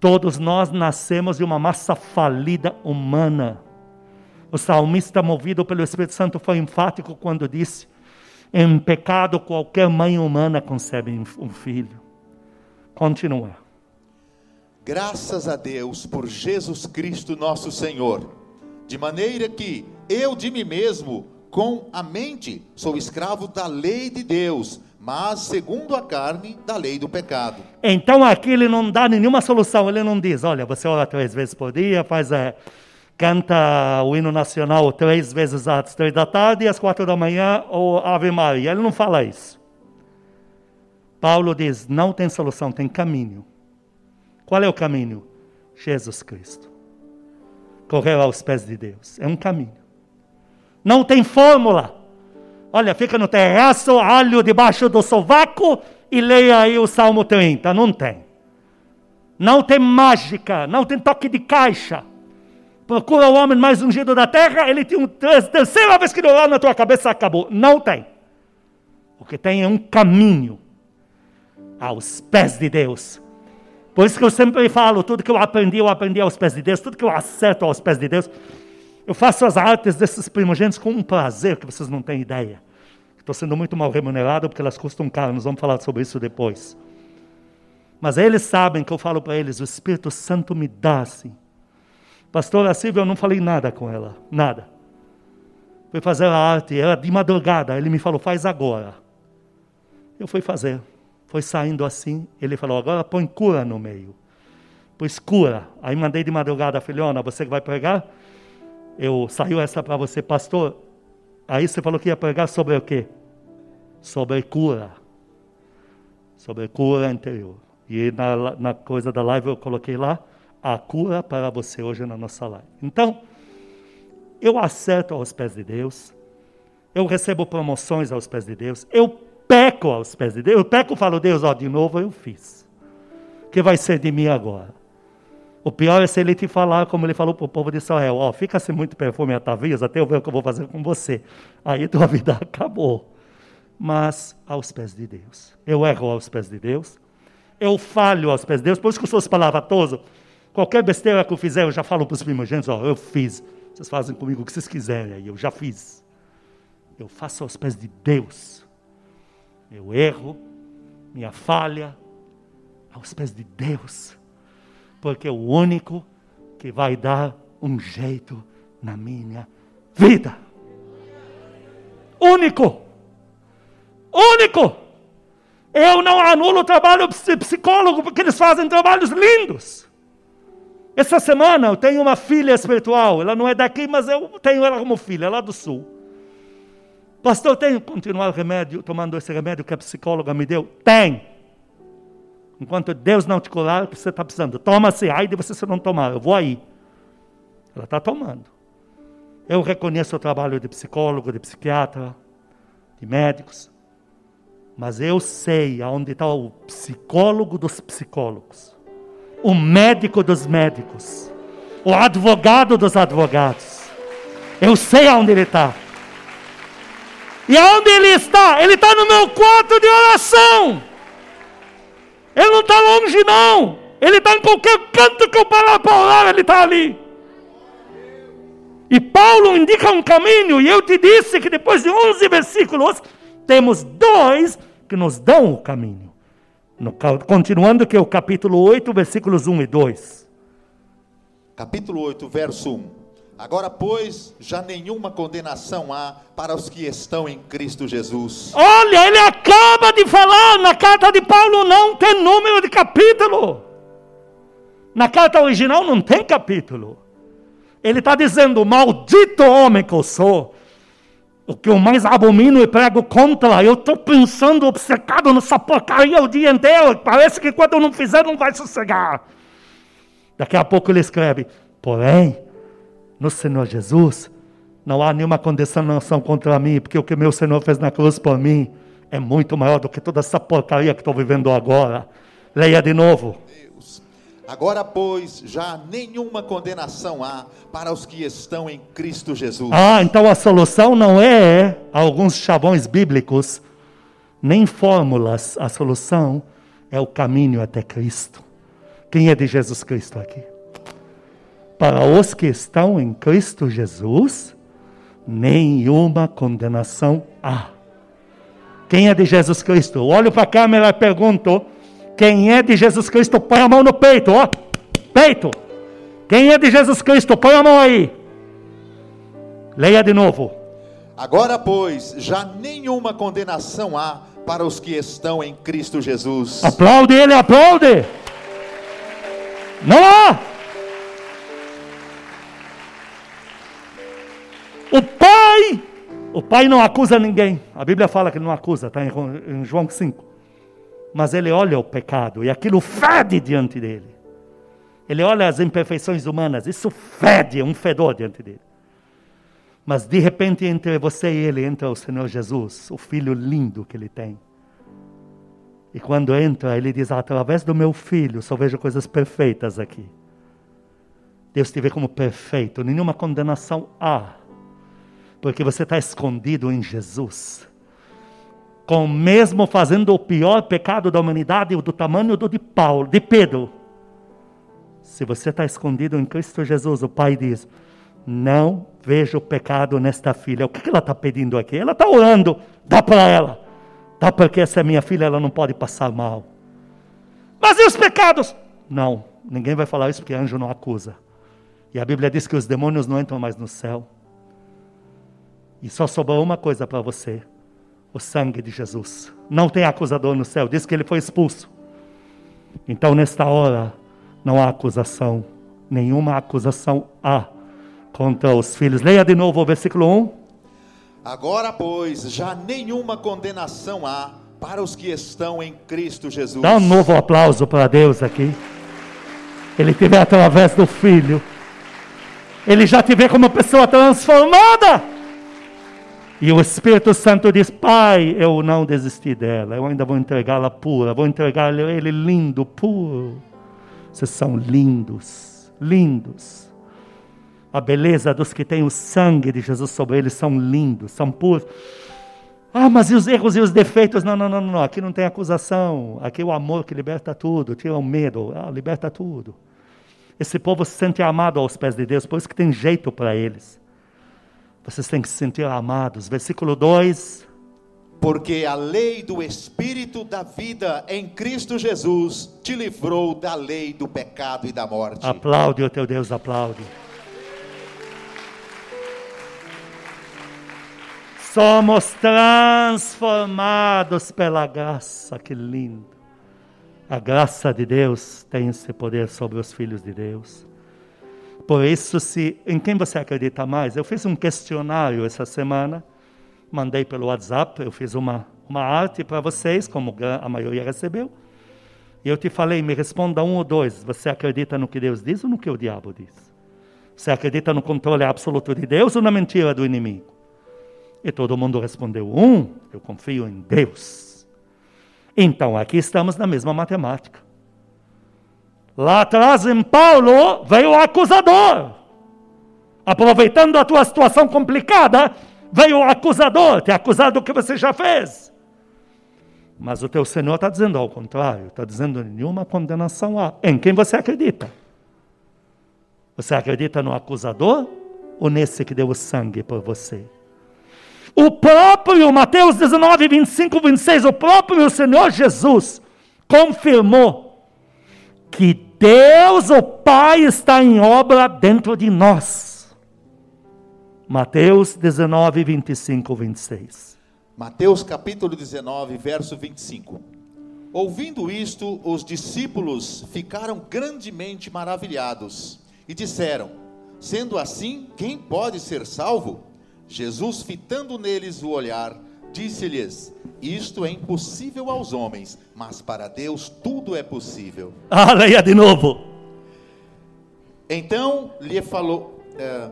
Todos nós nascemos de uma massa falida humana. O salmista, movido pelo Espírito Santo, foi enfático quando disse: Em pecado qualquer mãe humana concebe um filho. Continua. Graças a Deus por Jesus Cristo nosso Senhor, de maneira que eu de mim mesmo, com a mente, sou escravo da lei de Deus, mas segundo a carne, da lei do pecado. Então aqui ele não dá nenhuma solução, ele não diz, olha, você ora três vezes por dia, faz é, canta o hino nacional três vezes às três da tarde e às quatro da manhã, ou Ave Maria. Ele não fala isso. Paulo diz, não tem solução, tem caminho. Qual é o caminho? Jesus Cristo. Correr aos pés de Deus. É um caminho. Não tem fórmula. Olha, fica no terraço, alho debaixo do sovaco e leia aí o Salmo 30. Não tem. Não tem mágica, não tem toque de caixa. Procura o homem mais ungido da terra, ele tem um terceira vez que ele olhar na tua cabeça, acabou. Não tem. O que tem é um caminho aos pés de Deus Por isso que eu sempre falo, tudo que eu aprendi, eu aprendi aos pés de Deus, tudo que eu acerto aos pés de Deus. Eu faço as artes desses primogênitos com um prazer que vocês não têm ideia. Estou sendo muito mal remunerado porque elas custam caro, nós vamos falar sobre isso depois. Mas eles sabem que eu falo para eles, o Espírito Santo me dá assim. Pastora Silvia, eu não falei nada com ela, nada. Fui fazer a arte, era de madrugada, ele me falou, faz agora. Eu fui fazer, foi saindo assim, ele falou, agora põe cura no meio. Pôs cura. Aí mandei de madrugada, filhona, você que vai pregar? Eu saiu essa para você, pastor. Aí você falou que ia pregar sobre o quê? Sobre cura. Sobre cura interior. E na, na coisa da live eu coloquei lá a cura para você hoje na nossa live. Então, eu acerto aos pés de Deus, eu recebo promoções aos pés de Deus, eu peco aos pés de Deus, eu peco e falo, Deus, ó, de novo eu fiz. O que vai ser de mim agora? O pior é se ele te falar, como ele falou para o povo de Israel, ó, fica sem muito perfume atavias até eu ver o que eu vou fazer com você. Aí tua vida acabou. Mas aos pés de Deus. Eu erro aos pés de Deus, eu falho aos pés de Deus, por isso que eu sou espalhavatoso. Qualquer besteira que eu fizer, eu já falo para os primogênitos, ó, eu fiz. Vocês fazem comigo o que vocês quiserem aí, eu já fiz. Eu faço aos pés de Deus. Eu erro, minha falha, aos pés de Deus. Porque é o único que vai dar um jeito na minha vida. Único. Único. Eu não anulo o trabalho de psicólogo, porque eles fazem trabalhos lindos. Essa semana eu tenho uma filha espiritual, ela não é daqui, mas eu tenho ela como filha, lá do sul. Pastor, tenho que continuar remédio, tomando esse remédio que a psicóloga me deu? Tem. Enquanto Deus não te curar, você está precisando. Toma-se, ai de você se não tomar, eu vou aí. Ela está tomando. Eu reconheço o trabalho de psicólogo, de psiquiatra, de médicos. Mas eu sei aonde está o psicólogo dos psicólogos, o médico dos médicos, o advogado dos advogados. Eu sei aonde ele está. E aonde ele está? Ele está no meu quarto de oração. Ele não está longe, não. Ele está em qualquer canto que eu parar para orar, ele está ali. E Paulo indica um caminho, e eu te disse que depois de 11 versículos, temos dois que nos dão o caminho. No, continuando que é o capítulo 8, versículos 1 e 2. Capítulo 8, verso 1. Agora, pois, já nenhuma condenação há para os que estão em Cristo Jesus. Olha, ele acaba de falar na carta de Paulo, não tem número de capítulo. Na carta original não tem capítulo. Ele está dizendo: maldito homem que eu sou, o que eu mais abomino e prego contra, eu estou pensando obcecado nessa porcaria o dia inteiro. Parece que quando eu não fizer, não vai sossegar. Daqui a pouco ele escreve: Porém, no Senhor Jesus, não há nenhuma condenação contra mim, porque o que meu Senhor fez na cruz por mim é muito maior do que toda essa porcaria que estou vivendo agora. Leia de novo. Agora, pois, já nenhuma condenação há para os que estão em Cristo Jesus. Ah, então a solução não é alguns chavões bíblicos, nem fórmulas. A solução é o caminho até Cristo. Quem é de Jesus Cristo aqui? Para os que estão em Cristo Jesus, nenhuma condenação há. Quem é de Jesus Cristo? Olho para a câmera e pergunto: quem é de Jesus Cristo, põe a mão no peito, ó. Peito. Quem é de Jesus Cristo, põe a mão aí. Leia de novo. Agora, pois, já nenhuma condenação há para os que estão em Cristo Jesus. Aplaude ele, aplaude. Não há. O Pai não acusa ninguém. A Bíblia fala que ele não acusa, está em João 5 mas ele olha o pecado e aquilo fede diante dele. Ele olha as imperfeições humanas, isso fede, é um fedor diante dele. Mas de repente entre você e ele entra o Senhor Jesus, o filho lindo que ele tem. E quando entra, ele diz: através do meu filho, só vejo coisas perfeitas aqui. Deus te vê como perfeito, nenhuma condenação há, porque você está escondido em Jesus com mesmo fazendo o pior pecado da humanidade, o do tamanho do de Paulo, de Pedro, Se você está escondido em Cristo Jesus, o Pai diz: Não vejo pecado nesta filha. O que ela está pedindo aqui? Ela está orando, dá para ela. Dá porque essa é minha filha, ela não pode passar mal. Mas e os pecados? Não, ninguém vai falar isso porque anjo não acusa. E a Bíblia diz que os demônios não entram mais no céu. E só sobrou uma coisa para você: o sangue de Jesus. Não tem acusador no céu, diz que ele foi expulso. Então, nesta hora, não há acusação, nenhuma acusação há contra os filhos. Leia de novo o versículo 1. Agora, pois, já nenhuma condenação há para os que estão em Cristo Jesus. Dá um novo aplauso para Deus aqui. Ele te vê através do Filho. Ele já te vê como uma pessoa transformada. E o Espírito Santo diz: Pai, eu não desisti dela, eu ainda vou entregá-la pura, vou entregar ele lindo, puro. Vocês são lindos, lindos. A beleza dos que têm o sangue de Jesus sobre eles são lindos, são puros. Ah, mas e os erros e os defeitos? Não, não, não, não. Aqui não tem acusação. Aqui é o amor que liberta tudo, tira o medo, ah, liberta tudo. Esse povo se sente amado aos pés de Deus, por isso que tem jeito para eles. Vocês têm que se sentir amados. Versículo 2. Porque a lei do Espírito da vida em Cristo Jesus te livrou da lei do pecado e da morte. Aplaude o teu Deus, aplaude. Somos transformados pela graça, que lindo. A graça de Deus tem esse poder sobre os filhos de Deus. Por isso, se em quem você acredita mais? Eu fiz um questionário essa semana, mandei pelo WhatsApp, eu fiz uma, uma arte para vocês, como a maioria recebeu. E eu te falei, me responda um ou dois. Você acredita no que Deus diz ou no que o diabo diz? Você acredita no controle absoluto de Deus ou na mentira do inimigo? E todo mundo respondeu: Um, eu confio em Deus. Então aqui estamos na mesma matemática. Lá atrás, em Paulo, veio o acusador. Aproveitando a tua situação complicada, veio o acusador, te acusar do que você já fez. Mas o teu Senhor está dizendo ao contrário, está dizendo nenhuma condenação há. Em quem você acredita? Você acredita no acusador ou nesse que deu o sangue por você? O próprio Mateus 19, 25, 26, o próprio Senhor Jesus confirmou que Deus, o Pai, está em obra dentro de nós. Mateus 19, 25, 26. Mateus capítulo 19, verso 25. Ouvindo isto, os discípulos ficaram grandemente maravilhados e disseram: Sendo assim, quem pode ser salvo? Jesus, fitando neles o olhar, disse-lhes: Isto é impossível aos homens, mas para Deus tudo é possível. Ah, leia de novo. Então lhe falou, é,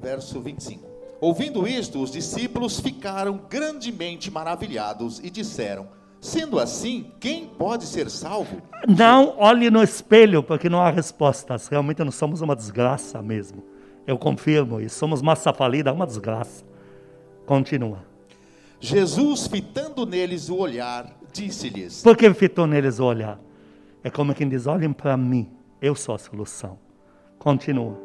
verso 25: Ouvindo isto, os discípulos ficaram grandemente maravilhados e disseram: Sendo assim, quem pode ser salvo? Não olhe no espelho, porque não há respostas. Realmente nós somos uma desgraça mesmo. Eu confirmo isso. Somos massa falida, uma desgraça. Continua. Jesus, fitando neles o olhar, disse-lhes: Por que fitou neles o olhar? É como quem diz: olhem para mim, eu sou a solução. Continua.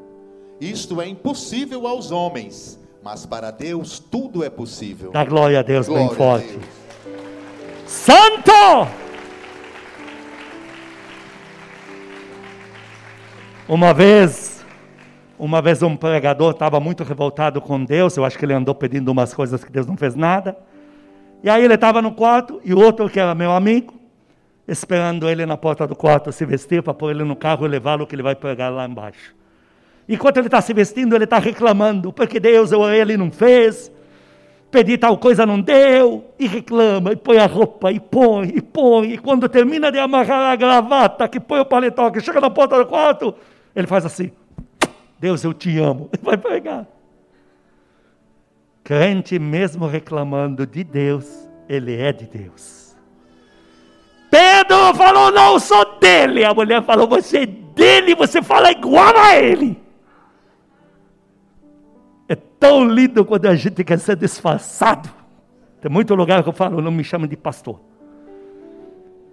Isto é impossível aos homens, mas para Deus tudo é possível. Dá glória a Deus Glória bem forte. Deus. Santo! Uma vez, uma vez um pregador estava muito revoltado com Deus, eu acho que ele andou pedindo umas coisas que Deus não fez nada. E aí ele estava no quarto e o outro que era meu amigo, esperando ele na porta do quarto se vestir para pôr ele no carro e levá-lo que ele vai pregar lá embaixo. Enquanto ele está se vestindo, ele está reclamando, porque Deus, eu orei, ele não fez, pedi tal coisa, não deu, e reclama, e põe a roupa, e põe, e põe, e quando termina de amarrar a gravata, que põe o paletó, que chega na porta do quarto, ele faz assim, Deus, eu te amo, vai pregar. Crente mesmo reclamando de Deus, ele é de Deus. Pedro falou, não sou dele. A mulher falou, você é dele, você fala igual a ele. É tão lindo quando a gente quer ser disfarçado. Tem muito lugar que eu falo, não me chame de pastor.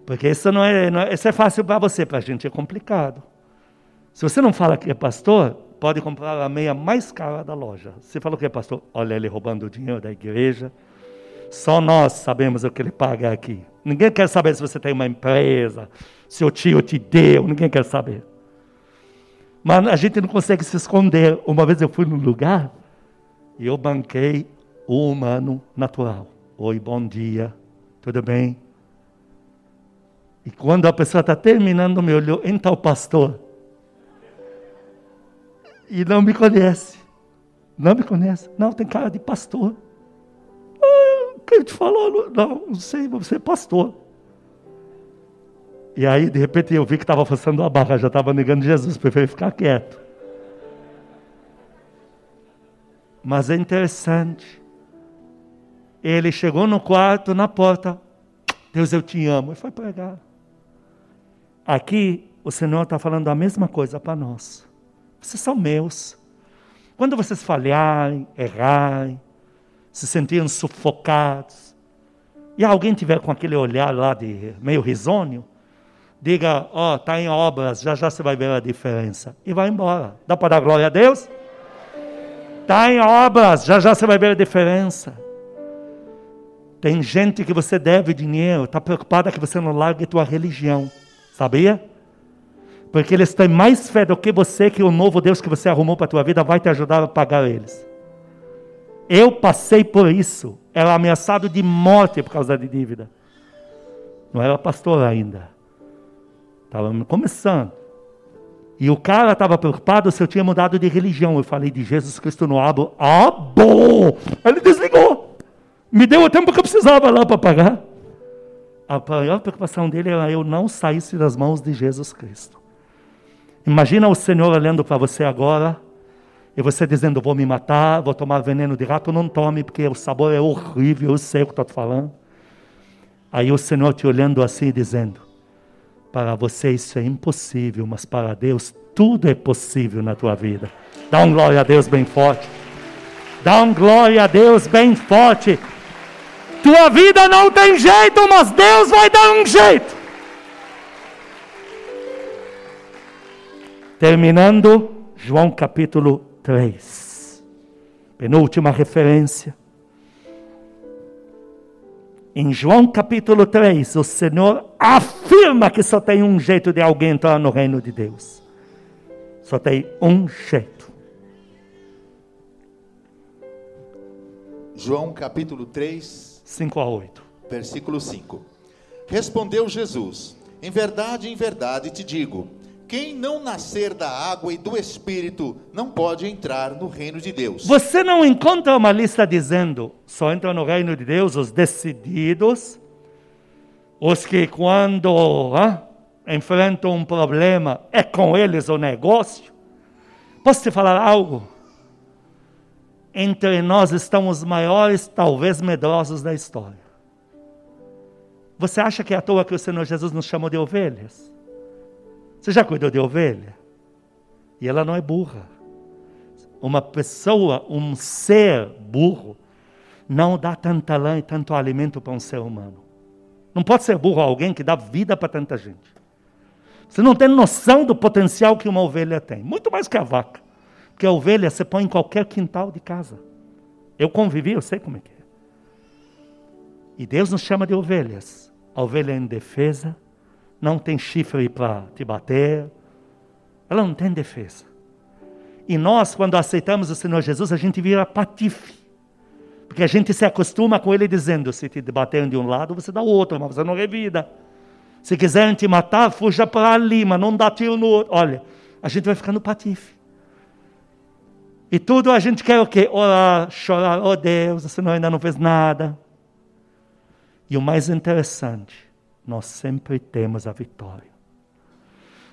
Porque isso não é, não é, isso é fácil para você, para a gente é complicado. Se você não fala que é pastor, pode comprar a meia mais cara da loja. Você falou que é pastor, olha ele roubando o dinheiro da igreja. Só nós sabemos o que ele paga aqui. Ninguém quer saber se você tem uma empresa, se o tio te deu, ninguém quer saber. Mas a gente não consegue se esconder. Uma vez eu fui num lugar e eu banquei o humano natural. Oi, bom dia, tudo bem? E quando a pessoa está terminando, me olhou, então, pastor. E não me conhece. Não me conhece. Não, tem cara de pastor. Ah, quem te falou? Não, não sei, você é pastor. E aí, de repente, eu vi que estava forçando a barra, já estava negando Jesus, preferi ficar quieto. Mas é interessante. Ele chegou no quarto, na porta, Deus, eu te amo, e foi pregar. Aqui, o Senhor está falando a mesma coisa para nós. Vocês são meus. Quando vocês falharem, errarem, se sentirem sufocados, e alguém tiver com aquele olhar lá de meio risonho, diga, ó, oh, está em obras, já já você vai ver a diferença. E vai embora. Dá para dar glória a Deus? Está em obras, já já você vai ver a diferença. Tem gente que você deve dinheiro, está preocupada que você não largue tua religião. Sabia? Porque eles têm mais fé do que você que o novo Deus que você arrumou para a tua vida vai te ajudar a pagar eles. Eu passei por isso. Era ameaçado de morte por causa de dívida. Não era pastor ainda. Estava começando. E o cara estava preocupado se eu tinha mudado de religião. Eu falei de Jesus Cristo no abo. Bom! Ele desligou. Me deu o tempo que eu precisava lá para pagar. A maior preocupação dele era eu não saísse das mãos de Jesus Cristo. Imagina o Senhor olhando para você agora e você dizendo: Vou me matar, vou tomar veneno de rato. Não tome, porque o sabor é horrível. Eu sei o que estou te falando. Aí o Senhor te olhando assim dizendo: para você isso é impossível, mas para Deus tudo é possível na tua vida. Dá um glória a Deus bem forte. Dá um glória a Deus bem forte. Tua vida não tem jeito, mas Deus vai dar um jeito. Terminando, João capítulo 3. Penúltima referência. Em João capítulo 3, o Senhor afirma que só tem um jeito de alguém entrar no reino de Deus. Só tem um jeito. João capítulo 3, 5 a 8. Versículo 5. Respondeu Jesus: Em verdade, em verdade te digo quem não nascer da água e do Espírito não pode entrar no reino de Deus. Você não encontra uma lista dizendo só entra no reino de Deus os decididos, os que quando ah, enfrentam um problema é com eles o negócio. Posso te falar algo? Entre nós estão os maiores, talvez medrosos da história. Você acha que é à toa que o Senhor Jesus nos chamou de ovelhas? Você já cuidou de ovelha? E ela não é burra. Uma pessoa, um ser burro, não dá tanta lã e tanto alimento para um ser humano. Não pode ser burro alguém que dá vida para tanta gente. Você não tem noção do potencial que uma ovelha tem. Muito mais que a vaca. Porque a ovelha você põe em qualquer quintal de casa. Eu convivi, eu sei como é que é. E Deus nos chama de ovelhas. A ovelha é indefesa, não tem chifre para te bater, ela não tem defesa. E nós, quando aceitamos o Senhor Jesus, a gente vira patife. Porque a gente se acostuma com ele dizendo: se te baterem de um lado, você dá o outro, mas você não revida. Se quiserem te matar, fuja para ali, mas não dá tiro no outro. Olha, a gente vai ficando patife. E tudo a gente quer o quê? Orar, chorar, oh Deus, o Senhor ainda não fez nada. E o mais interessante, nós sempre temos a vitória.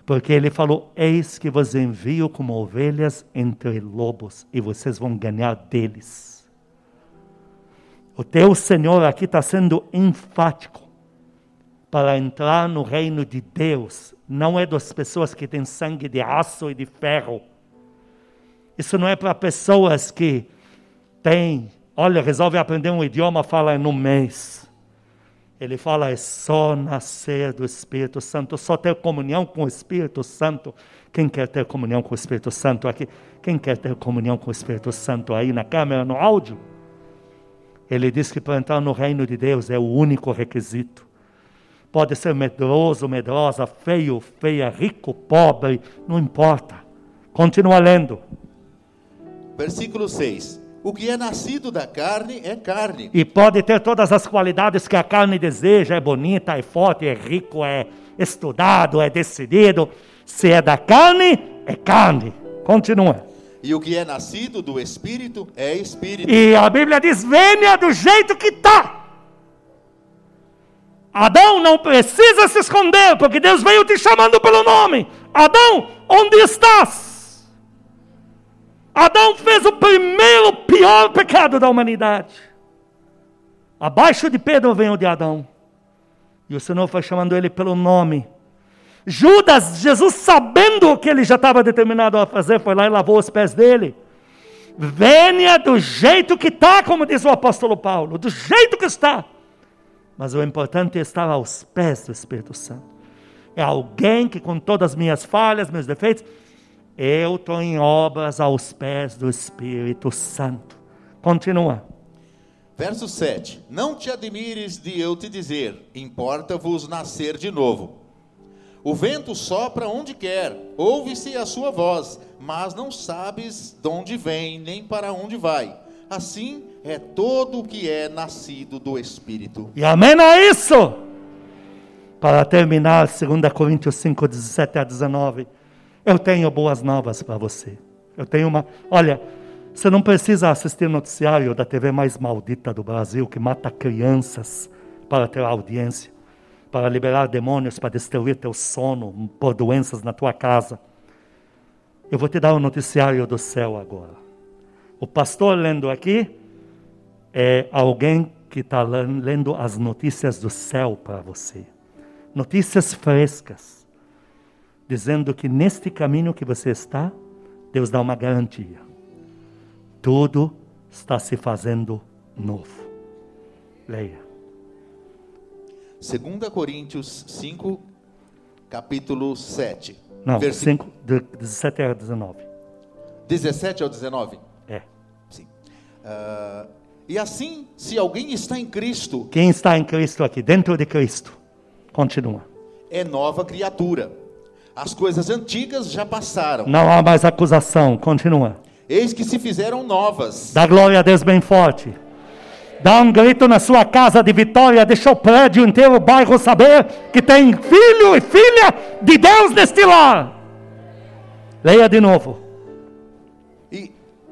Porque ele falou: Eis que vos envio como ovelhas entre lobos, e vocês vão ganhar deles. O teu Senhor aqui está sendo enfático. Para entrar no reino de Deus, não é das pessoas que têm sangue de aço e de ferro. Isso não é para pessoas que têm, olha, resolve aprender um idioma, fala em um mês Ele fala, é só nascer do Espírito Santo, só ter comunhão com o Espírito Santo. Quem quer ter comunhão com o Espírito Santo aqui? Quem quer ter comunhão com o Espírito Santo aí na câmera, no áudio? Ele diz que para entrar no reino de Deus é o único requisito. Pode ser medroso, medrosa, feio, feia, rico, pobre, não importa. Continua lendo. Versículo 6. O que é nascido da carne é carne. E pode ter todas as qualidades que a carne deseja, é bonita, é forte, é rico, é estudado, é decidido. Se é da carne, é carne. Continua. E o que é nascido do espírito é espírito. E a Bíblia diz: venha do jeito que está. Adão não precisa se esconder, porque Deus veio te chamando pelo nome. Adão, onde estás? Adão fez o primeiro pior pecado da humanidade. Abaixo de Pedro vem o de Adão. E o Senhor foi chamando ele pelo nome. Judas, Jesus sabendo o que ele já estava determinado a fazer, foi lá e lavou os pés dele. Venha do jeito que está, como diz o apóstolo Paulo, do jeito que está. Mas o importante é estar aos pés do Espírito Santo. É alguém que, com todas as minhas falhas, meus defeitos, eu estou em obras aos pés do Espírito Santo. Continua. Verso 7: Não te admires de eu te dizer, importa-vos nascer de novo. O vento sopra onde quer, ouve-se a sua voz, mas não sabes de onde vem, nem para onde vai. Assim é todo o que é nascido do Espírito. E amém a isso! Para terminar, 2 Coríntios 5, 17 a 19. Eu tenho boas novas para você. Eu tenho uma. Olha, você não precisa assistir noticiário da TV mais maldita do Brasil, que mata crianças para ter audiência, para liberar demônios, para destruir teu sono, por doenças na tua casa. Eu vou te dar o um noticiário do céu agora. O pastor lendo aqui é alguém que está lendo as notícias do céu para você. Notícias frescas dizendo que neste caminho que você está, Deus dá uma garantia. Tudo está se fazendo novo. Leia. 2 Coríntios 5, capítulo 7. Não, Versículo... 5, de 17 a 19. 17 ao 19? É. Sim. Uh, e assim, se alguém está em Cristo. Quem está em Cristo aqui, dentro de Cristo? Continua. É nova criatura as coisas antigas já passaram. Não há mais acusação. Continua. Eis que se fizeram novas. Dá glória a Deus bem forte. Dá um grito na sua casa de vitória. Deixa o prédio inteiro, o bairro saber que tem filho e filha de Deus neste lar. Leia de novo. E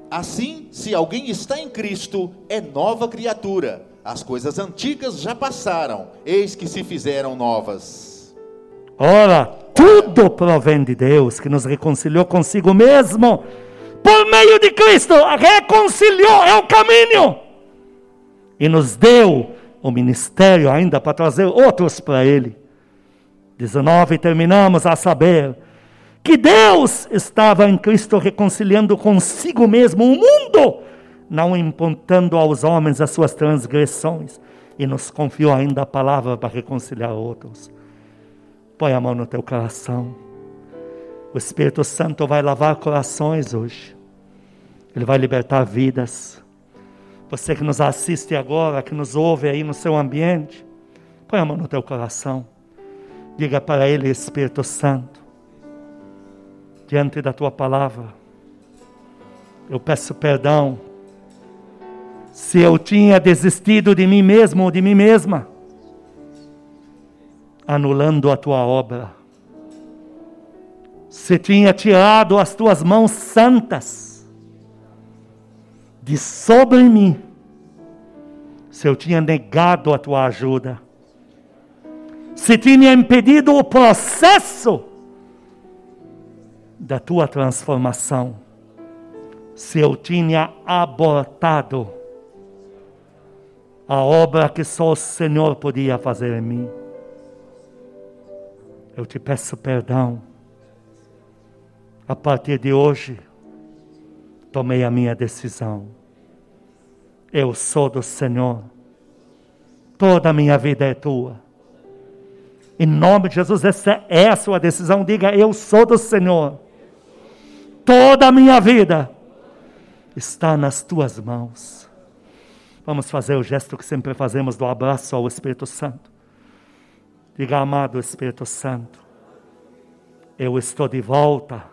assim, se alguém está em Cristo, é nova criatura. As coisas antigas já passaram. Eis que se fizeram novas. Ora, tudo provém de Deus, que nos reconciliou consigo mesmo, por meio de Cristo, reconciliou, é o caminho, e nos deu o ministério ainda para trazer outros para Ele. 19, terminamos a saber que Deus estava em Cristo reconciliando consigo mesmo o mundo, não imputando aos homens as suas transgressões, e nos confiou ainda a palavra para reconciliar outros. Põe a mão no teu coração. O Espírito Santo vai lavar corações hoje. Ele vai libertar vidas. Você que nos assiste agora, que nos ouve aí no seu ambiente, põe a mão no teu coração. Diga para Ele, Espírito Santo, diante da tua palavra, eu peço perdão se eu tinha desistido de mim mesmo ou de mim mesma anulando a tua obra. Se tinha tirado as tuas mãos santas de sobre mim, se eu tinha negado a tua ajuda, se tinha impedido o processo da tua transformação, se eu tinha abortado a obra que só o Senhor podia fazer em mim eu te peço perdão. A partir de hoje, tomei a minha decisão. Eu sou do Senhor. Toda a minha vida é tua. Em nome de Jesus, essa é a sua decisão. Diga: Eu sou do Senhor. Toda a minha vida está nas tuas mãos. Vamos fazer o gesto que sempre fazemos do abraço ao Espírito Santo. Diga, amado Espírito Santo, eu estou de volta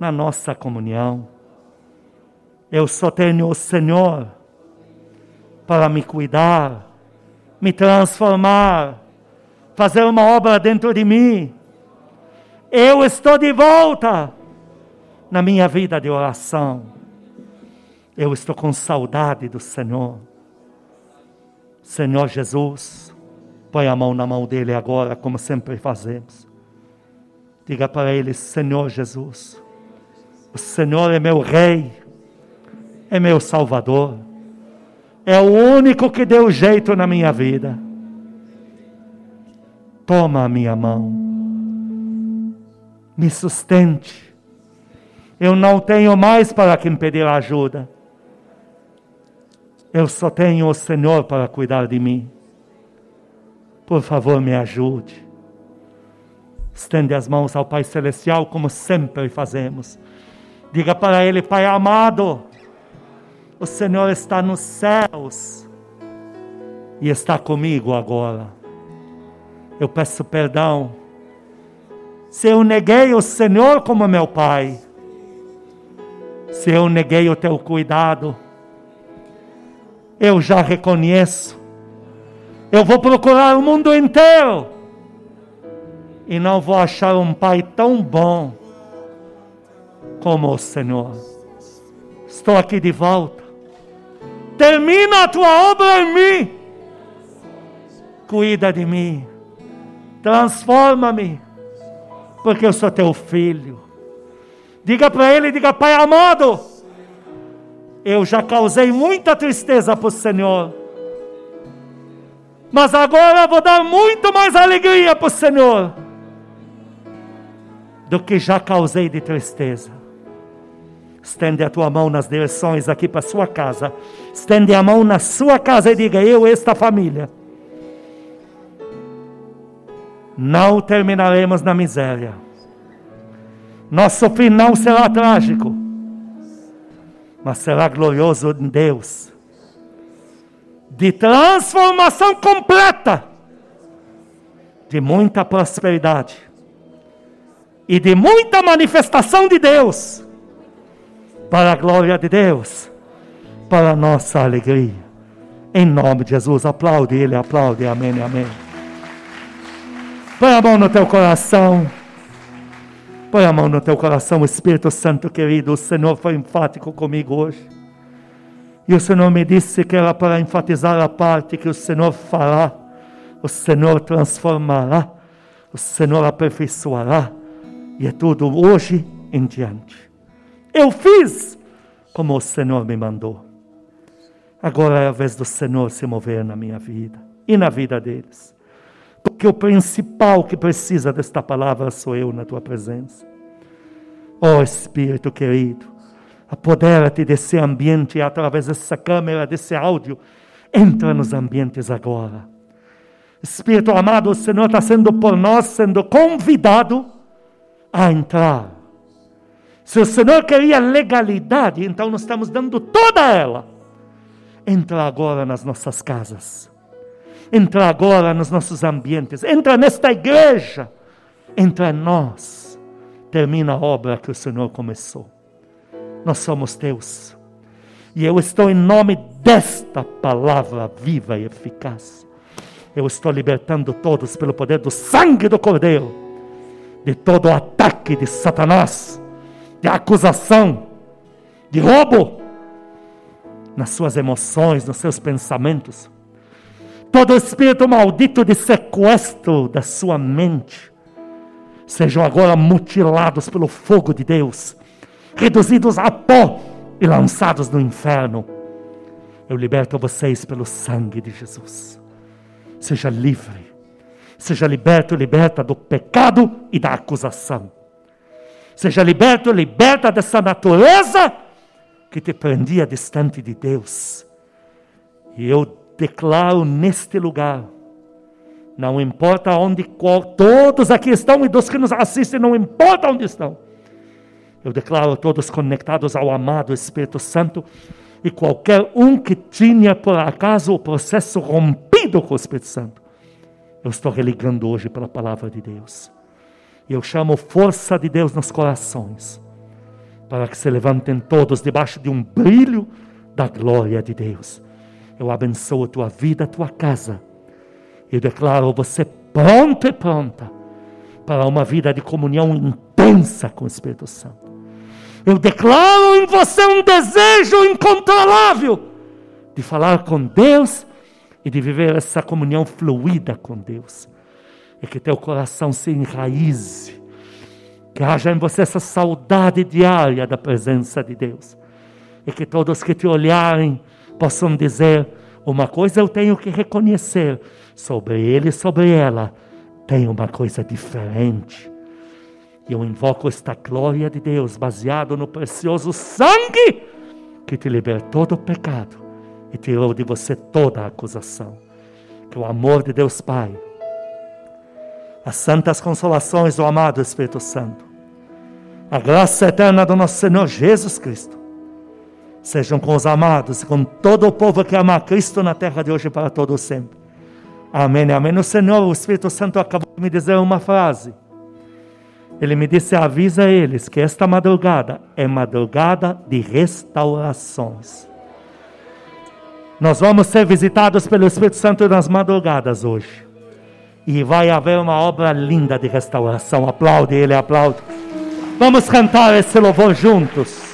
na nossa comunhão. Eu só tenho o Senhor para me cuidar, me transformar, fazer uma obra dentro de mim. Eu estou de volta na minha vida de oração. Eu estou com saudade do Senhor. Senhor Jesus, põe a mão na mão dele agora, como sempre fazemos. Diga para ele: Senhor Jesus, o Senhor é meu Rei, é meu Salvador, é o único que deu jeito na minha vida. Toma a minha mão, me sustente. Eu não tenho mais para quem pedir ajuda. Eu só tenho o Senhor para cuidar de mim. Por favor, me ajude. Estende as mãos ao Pai Celestial, como sempre fazemos. Diga para Ele, Pai amado, o Senhor está nos céus e está comigo agora. Eu peço perdão se eu neguei o Senhor como meu Pai, se eu neguei o teu cuidado, eu já reconheço. Eu vou procurar o mundo inteiro e não vou achar um Pai tão bom como o Senhor. Estou aqui de volta. Termina a tua obra em mim. Cuida de mim. Transforma-me. Porque eu sou teu filho. Diga para ele, diga, Pai amado, eu já causei muita tristeza para o Senhor. Mas agora vou dar muito mais alegria para o Senhor do que já causei de tristeza. Estende a tua mão nas direções aqui para sua casa. Estende a mão na sua casa e diga: Eu, esta família, não terminaremos na miséria. Nosso fim não será trágico, mas será glorioso em Deus de transformação completa, de muita prosperidade e de muita manifestação de Deus para a glória de Deus, para a nossa alegria. Em nome de Jesus, aplaude Ele, aplaude, amém, amém. Põe a mão no teu coração. Põe a mão no teu coração, Espírito Santo querido. O Senhor foi enfático comigo hoje. E o Senhor me disse que era para enfatizar a parte que o Senhor fará, o Senhor transformará, o Senhor aperfeiçoará. E é tudo hoje em diante. Eu fiz como o Senhor me mandou. Agora é a vez do Senhor se mover na minha vida e na vida deles. Porque o principal que precisa desta palavra sou eu na tua presença. Ó oh, Espírito querido, apodera-te desse ambiente através dessa câmera, desse áudio. Entra nos ambientes agora. Espírito amado, o Senhor está sendo por nós, sendo convidado a entrar se o Senhor queria legalidade, então nós estamos dando toda ela. Entra agora nas nossas casas. Entra agora nos nossos ambientes. Entra nesta igreja. Entra em nós. Termina a obra que o Senhor começou. Nós somos teus. E eu estou em nome desta palavra viva e eficaz. Eu estou libertando todos pelo poder do sangue do Cordeiro de todo o ataque de Satanás de acusação, de roubo nas suas emoções, nos seus pensamentos. Todo espírito maldito de sequestro da sua mente sejam agora mutilados pelo fogo de Deus, reduzidos a pó e lançados no inferno. Eu liberto vocês pelo sangue de Jesus. Seja livre, seja liberto e liberta do pecado e da acusação. Seja liberto, liberta dessa natureza que te prendia distante de Deus. E eu declaro neste lugar, não importa onde todos aqui estão e dos que nos assistem, não importa onde estão. Eu declaro todos conectados ao amado Espírito Santo e qualquer um que tinha por acaso o processo rompido com o Espírito Santo. Eu estou religando hoje pela palavra de Deus. E eu chamo força de Deus nos corações, para que se levantem todos debaixo de um brilho da glória de Deus. Eu abençoo a tua vida, a tua casa. Eu declaro você pronto e pronta para uma vida de comunhão intensa com o Espírito Santo. Eu declaro em você um desejo incontrolável de falar com Deus e de viver essa comunhão fluida com Deus. E que teu coração se enraize, que haja em você essa saudade diária da presença de Deus. E que todos que te olharem possam dizer: uma coisa eu tenho que reconhecer sobre ele e sobre ela, tem uma coisa diferente. Eu invoco esta glória de Deus, baseado no precioso sangue que te libertou do pecado e tirou de você toda a acusação. Que o amor de Deus Pai, as santas consolações do amado Espírito Santo, a graça eterna do nosso Senhor Jesus Cristo, sejam com os amados e com todo o povo que ama Cristo na terra de hoje para todo sempre. Amém, amém. O Senhor, o Espírito Santo acabou de me dizer uma frase. Ele me disse: avisa eles que esta madrugada é madrugada de restaurações. Nós vamos ser visitados pelo Espírito Santo nas madrugadas hoje. E vai haver uma obra linda de restauração. Aplaude ele, aplaude. Vamos cantar esse louvor juntos.